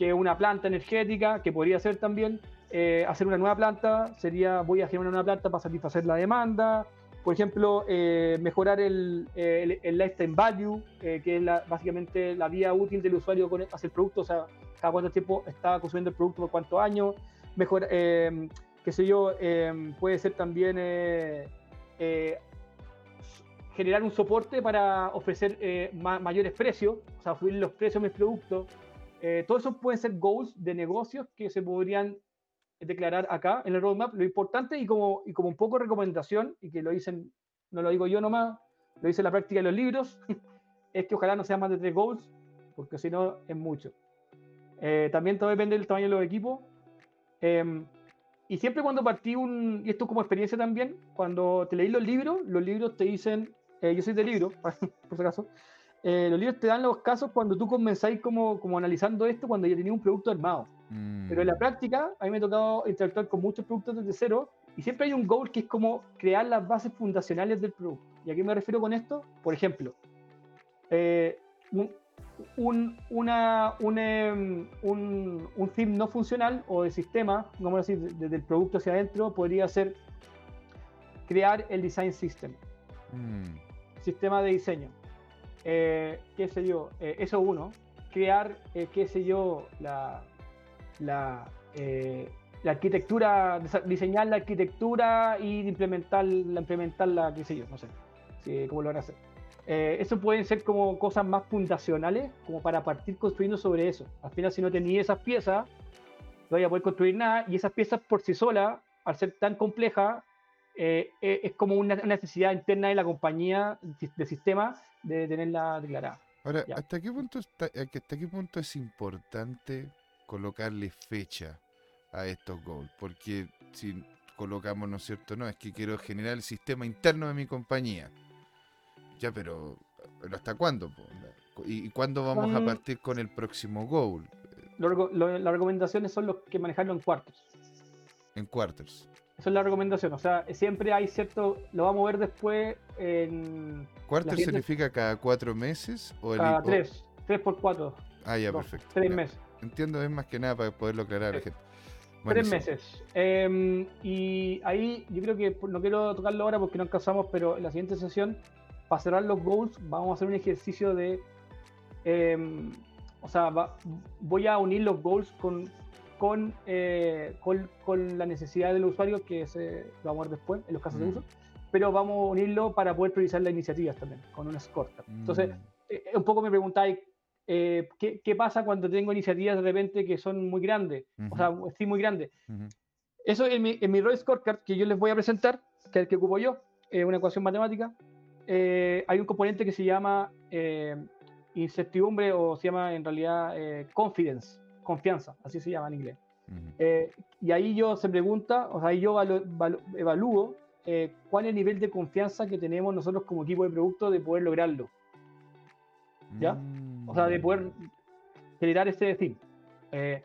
B: que una planta energética, que podría ser también eh, hacer una nueva planta, sería voy a generar una nueva planta para satisfacer la demanda. Por ejemplo, eh, mejorar el, el, el, lifetime value, eh, que es la, básicamente la vía útil del usuario con hacer el producto, o sea, cada cuánto tiempo está consumiendo el producto, por cuántos años, mejor, eh, qué sé yo, eh, puede ser también eh, generar un soporte para ofrecer mayores precios, o sea, subir los precios de mis productos. todo eso pueden ser goals de negocios que se podrían declarar acá en el roadmap. Lo importante y como, y como un poco recomendación, y que lo dicen, no lo digo yo nomás, lo dice la práctica de los libros, es que ojalá no sean más de tres goals, porque si no es mucho. también todo depende del tamaño de los equipos. Em, y siempre cuando partí un, y esto como experiencia también, cuando te leí los libros, los libros te dicen, eh, yo soy de libro, por si acaso, eh, los libros te dan los casos cuando tú comenzáis como, como analizando esto cuando ya tenías un producto armado. Mm. Pero en la práctica, a mí me ha tocado interactuar con muchos productos desde cero y siempre hay un goal que es como crear las bases fundacionales del producto. ¿Y a qué me refiero con esto? Por ejemplo, eh, un, una, un, em, un, un theme no funcional o de sistema, vamos a decir, desde el producto hacia adentro, podría ser crear el design system, mm. sistema de diseño. Eh, ¿Qué sé yo? Eh, eso uno. crear, eh, qué sé yo, la, la, eh, la arquitectura, diseñar la arquitectura y implementar, implementarla, qué sé yo, no sé sí, cómo lo van a hacer. Eh, eso pueden ser como cosas más fundacionales, como para partir construyendo sobre eso. Al final, si no tenías esas piezas, no vaya a poder construir nada, y esas piezas por sí solas, al ser tan complejas, eh, eh, es como una una necesidad interna de la compañía de sistema de tenerla declarada.
A: Ahora,
B: Ya.
A: ¿hasta qué punto está, que- hasta qué punto es importante colocarle fecha a estos goals? Porque si colocamos, ¿no es cierto? No, es que quiero generar el sistema interno de mi compañía. Ya, pero, pero ¿hasta cuándo? ¿Y, y cuándo vamos a partir con el próximo goal?
B: Lo lo- las recomendaciones son los que manejarlo en cuartos.
A: En quarters.
B: Esa es la recomendación. O sea, siempre hay cierto. Lo vamos a ver después en
A: ¿Quarters
B: siguiente-
A: significa cada cuatro meses? O el,
B: cada
A: o-
B: tres. Tres por cuatro.
A: Ah, ya,
B: dos,
A: perfecto.
B: Tres
A: ya.
B: meses.
A: Entiendo, es más que nada para poderlo aclarar a la.
B: Tres meses. Eh, y ahí yo creo que no quiero tocarlo ahora porque no alcanzamos, pero en la siguiente sesión, para cerrar los goals, vamos a hacer un ejercicio de. eh, o sea, va- voy a unir los goals con, con, eh, con, con la necesidad del usuario, que se, lo vamos a ver después en los casos de
A: Mm.
B: uso, pero vamos a unirlo para poder priorizar las iniciativas también, con un scorecard. Entonces,
A: Mm,
B: eh, un poco me preguntáis, eh, ¿qué, qué pasa cuando tengo iniciativas de repente que son muy grandes? O sea, sí, muy grandes.
A: ujú.
B: Eso en mi, en mi Roy Scorecard que yo les voy a presentar, que es el que ocupo yo, eh, una ecuación matemática, eh, hay un componente que se llama eh, incertidumbre o se llama en realidad eh, confidence, confianza, así se llama en inglés.
A: Ujú.
B: Eh, y ahí yo se pregunta, o sea, ahí yo valu- valu- evalúo eh, cuál es el nivel de confianza que tenemos nosotros como equipo de producto de poder lograrlo. ¿ya? O sea, de
A: Mm.
B: poder generar ese fin. Eh,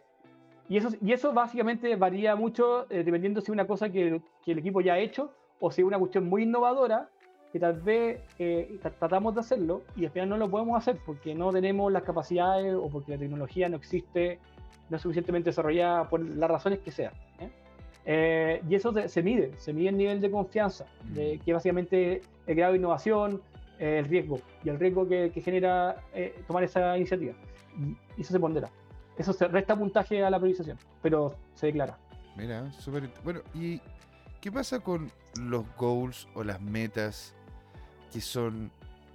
B: y, eso, y eso básicamente varía mucho dependiendo si es una cosa que, que el equipo ya ha hecho o si es una cuestión muy innovadora que tal vez eh, tra- tratamos de hacerlo y al final no lo podemos hacer porque no tenemos las capacidades o porque la tecnología no existe, no es suficientemente desarrollada por las razones que sean. ¿eh? Eh, y eso se, se mide, se mide el nivel de confianza, de,
A: Mm.
B: que básicamente el grado de innovación, eh, el riesgo y el riesgo que, que genera eh, tomar esa iniciativa. Y eso se pondera. Eso se resta puntaje a la priorización, pero se declara.
A: Mira, súper. Bueno, ¿y qué pasa con los goals o las metas que son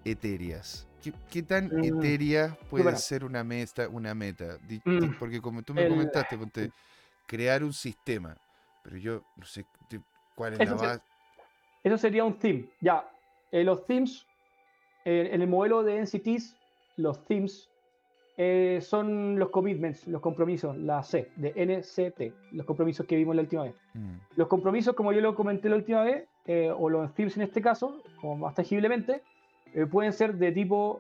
A: etéreas? ¿Qué, qué tan
B: Mm,
A: etérea puede
B: bueno.
A: ser una meta? Una meta?
B: Mm,
A: Porque como tú me
B: el-
A: comentaste, ponte, crear un sistema, pero yo no sé cuál es
B: Eso
A: la
B: se-
A: base.
B: Eso sería un theme. Ya, eh, los themes, eh, en el modelo de NCTs, los themes eh, son los commitments, los compromisos, la C, de NCT, los compromisos que vimos la última vez.
A: Mm,
B: Los compromisos, como yo lo comenté la última vez, eh, o los themes en este caso, como más tangiblemente, eh, pueden ser de tipo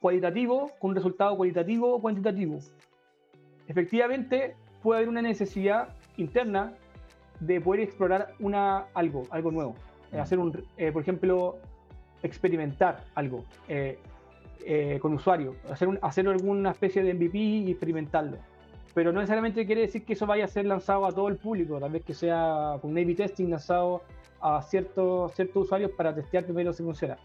B: cualitativo, con un resultado cualitativo o cuantitativo. Efectivamente, puede haber una necesidad interna de poder explorar una, algo, algo nuevo. Eh,
A: Mm.
B: hacer un, por ejemplo, experimentar algo con usuario, hacer, un- hacer alguna especie de MVP y experimentarlo. Pero no necesariamente quiere decir que eso vaya a ser lanzado a todo el público, tal vez que sea con un A/B testing lanzado a ciertos, ciertos usuarios para testear primero si funciona.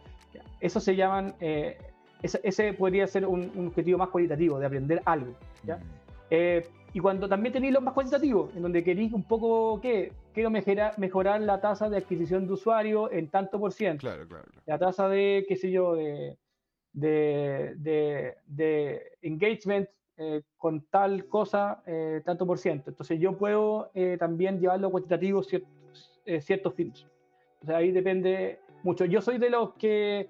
B: Eso se llaman, eh, ese, ese podría ser un, un objetivo más cualitativo, de aprender algo. ¿ya?
A: mm,
B: Eh, y cuando también tenéis los más cuantitativos, en donde queréis un poco, ¿qué? Quiero mejorar, mejorar la tasa de adquisición de usuario en tanto por ciento.
A: Claro, claro. claro.
B: La tasa de, qué sé yo, de, de, de, de engagement eh, con tal cosa, eh, tanto por ciento. Entonces yo puedo eh, también llevarlo cuantitativo ciertos, eh, ciertos films. O sea, ahí depende mucho. Yo soy de los que,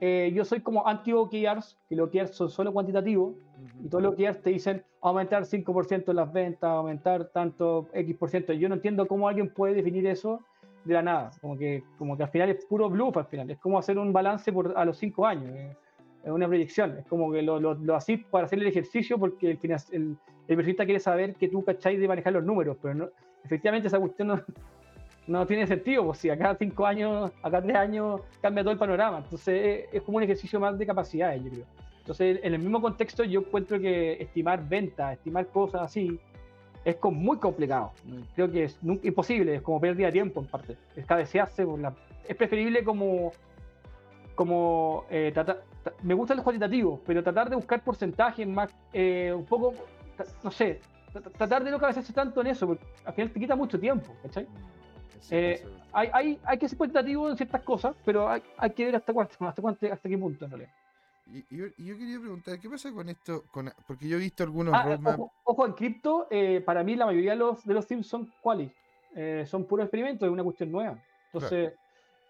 B: eh, yo soy como anti-OKRs, que los OKRs son solo cuantitativos, y todos los OKRs te dicen aumentar 5% las ventas, aumentar tanto X%. Yo no entiendo cómo alguien puede definir eso de la nada. Como que, como que al final es puro bluff al final. Es como hacer un balance por, a los 5 años. Es una proyección. Es como que lo, lo, lo así para hacer el ejercicio porque el, el, el quiere saber que tú cacháis de manejar los números. Pero no, efectivamente esa cuestión no, no tiene sentido. Pues si acá 5 años, acá 3 años cambia todo el panorama. Entonces es, es como un ejercicio más de capacidades, yo creo. Entonces, en el mismo contexto, yo encuentro que estimar ventas, estimar cosas así, es como muy complicado. Creo que es imposible, es como pérdida de tiempo en parte. Es cabecearse por la. Es preferible como, como eh, trata- me gustan los cuantitativos, pero tratar de buscar porcentajes más, eh, un poco, no sé, tratar de no cabecearse tanto en eso, porque al final te quita mucho tiempo, ¿cachai? Mm, eh, hay, hay, hay, que ser cuantitativo en ciertas cosas, pero hay, hay que ver hasta cuánto, hasta, cuánto, hasta qué punto en realidad.
A: Y, yo, quería preguntar, ¿qué pasa con esto? Con, porque yo he visto algunos
B: ah, Ojo, en cripto, eh, para mí la mayoría de los, de los teams son quali, eh, son puros experimentos, es una cuestión nueva. Entonces,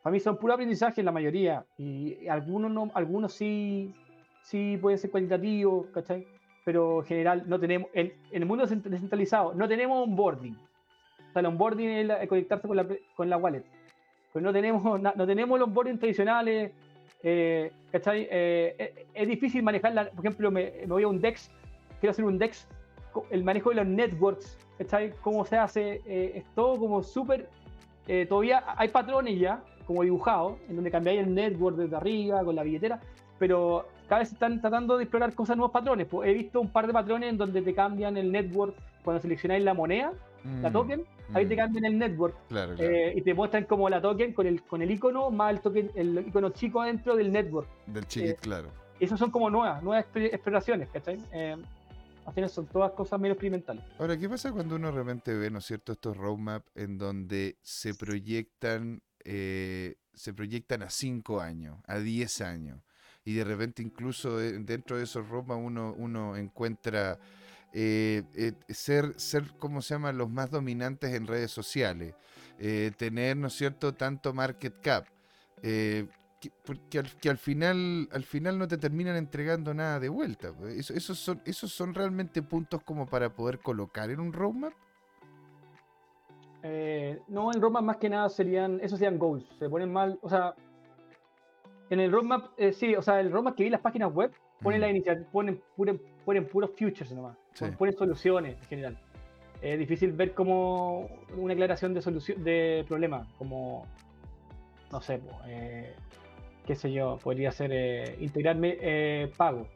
B: para mí son puro aprendizaje la mayoría, y algunos no, algunos sí, sí pueden ser cuantitativos, ¿cachai? Pero en general no tenemos, en, en el mundo descentralizado, no tenemos onboarding. O sea, el onboarding es, conectarse con la, con la wallet. Pero no tenemos, no tenemos los onboarding tradicionales eh, ¿cachai? Eh, es difícil manejar, por ejemplo, me, voy a un DEX, quiero hacer un DEX, el manejo de los networks, ¿cachai? ¿Cómo se hace? Eh, es todo como súper, todavía hay patrones ya, como dibujados, en donde cambiáis el network desde arriba, con la billetera, pero cada vez están tratando de explorar cosas, nuevos patrones. Pues he visto un par de patrones en donde te cambian el network cuando seleccionáis la moneda, la mm, token, ahí te mm. cambian el network. Eh, y te muestran como la token con el, con el icono más el token, el icono chico dentro del network.
A: Del chiquit,
B: eh,
A: claro.
B: Esas son como nuevas, nuevas exploraciones, ¿cachai? Eh, al final son todas cosas menos experimentales.
A: Ahora, ¿qué pasa cuando uno realmente ve, ¿no es cierto?, estos roadmaps en donde se proyectan, se proyectan a 5 años, a 10 años, y de repente incluso dentro de esos roadmaps uno, uno encuentra eh, eh, ser, ser, ¿cómo se llama?, los más dominantes en redes sociales, eh, tener, ¿no es cierto?, tanto market cap, que, porque al, que al, final, al final no te terminan entregando nada de vuelta. Pues. esos, son, ¿Esos son realmente puntos como para poder colocar en un roadmap?
B: No, en roadmap más que nada serían, esos serían goals, se ponen mal, o sea, en el roadmap, sí, o sea, el roadmap que vi en las páginas web, ponen, la iniciativa, ponen, ponen puros futures nomás ponen soluciones en general. Es difícil ver como una aclaración de solución de problema, como no sé, eh, qué sé yo, podría ser eh, integrarme eh, pago,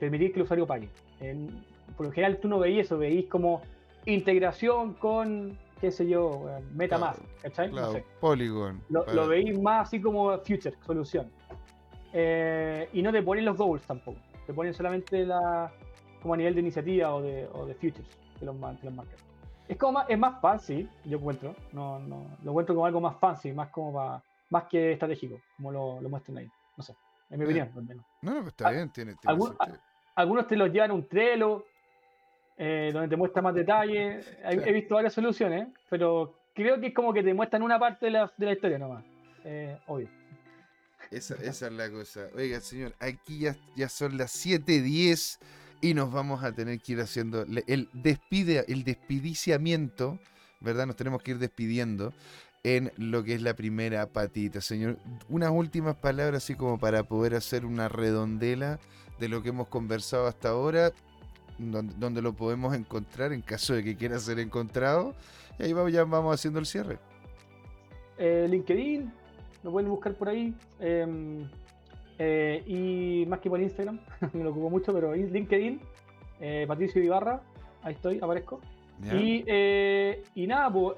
B: permitir que el usuario pague. por lo general tú no veías eso, veís como integración con, qué sé yo, MetaMask, ¿cachai?
A: Polygon.
B: Lo, veís más así como future, solución. y no te ponen los goals tampoco, te ponen solamente la, como a nivel de iniciativa o de, o de futures que los, que los market. Es como más, es más fancy, yo encuentro, no, no, lo encuentro como algo más fancy, más como más que estratégico, como lo, lo muestran ahí. No sé, en mi opinión, al menos.
A: No, no, está bien, tiene,
B: Algunos te los llevan un Trello, eh, donde te muestra más detalles. He, visto varias soluciones, pero creo que es como que te muestran una parte de la, de la historia nomás. Eh, obvio.
A: Esa, esa, es la cosa. Oiga, señor, aquí ya, ya son las 7:10 y nos vamos a tener que ir haciendo el, despide, el despidiciamiento, ¿verdad? Nos tenemos que ir despidiendo en lo que es la primera patita. Señor, unas últimas palabras así como para poder hacer una redondela de lo que hemos conversado hasta ahora, donde, lo podemos encontrar en caso de que quiera ser encontrado. Y ahí vamos, ya vamos haciendo el cierre.
B: Eh, LinkedIn, lo pueden buscar por ahí. Em, eh, y más que por Instagram, me lo ocupo mucho, pero LinkedIn, eh, Patricio Ibarra, ahí estoy, aparezco. Y, eh, y, nada, pues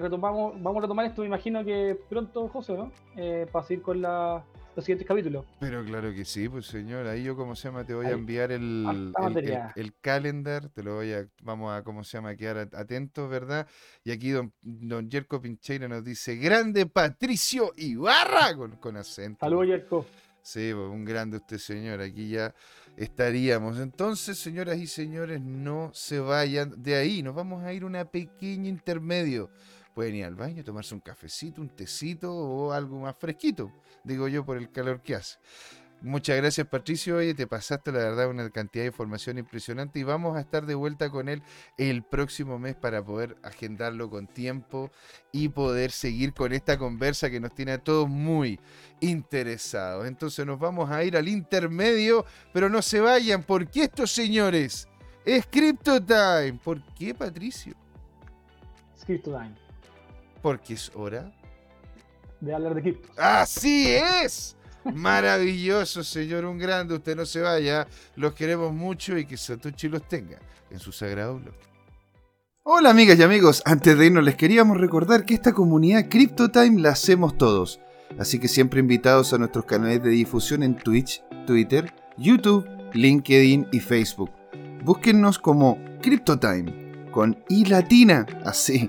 B: retomamos, vamos a retomar esto, me imagino que pronto, José, ¿no? para seguir con la, los siguientes capítulos.
A: Pero claro que sí, pues señor, ahí yo como se llama, te voy a enviar el, el, el, calendar, te lo voy a, vamos a, como se llama, quedar atentos, ¿verdad? Y aquí don, don Jerko Pincheira nos dice, grande Patricio Ibarra, con, con acento.
B: Saludos, Jerko.
A: Sí, pues, un grande usted, señor. Aquí ya estaríamos. Entonces, señoras y señores, no se vayan de ahí. Nos vamos a ir a una pequeña intermedio. Pueden ir al baño, tomarse un cafecito, un tecito o algo más fresquito, digo yo, por el calor que hace. Muchas gracias Patricio, oye, te pasaste la verdad una cantidad de información impresionante y vamos a estar de vuelta con él el próximo mes para poder agendarlo con tiempo y poder seguir con esta conversa que nos tiene a todos muy interesados. Entonces nos vamos a ir al intermedio, pero no se vayan porque estos señores es Crypto Time. ¿Por qué Patricio?
B: Es Crypto Time.
A: Porque es hora
B: de hablar de cripto.
A: Así es. Maravilloso, señor, un grande. Usted no se vaya. Los queremos mucho y que Satoshi los tenga en su sagrado blog. Hola amigas y amigos, antes de irnos les queríamos recordar que esta comunidad CryptoTime la hacemos todos, así que siempre invitados a nuestros canales de difusión en Twitch Twitter, YouTube, LinkedIn y Facebook. Búsquennos como CryptoTime, con I latina, así,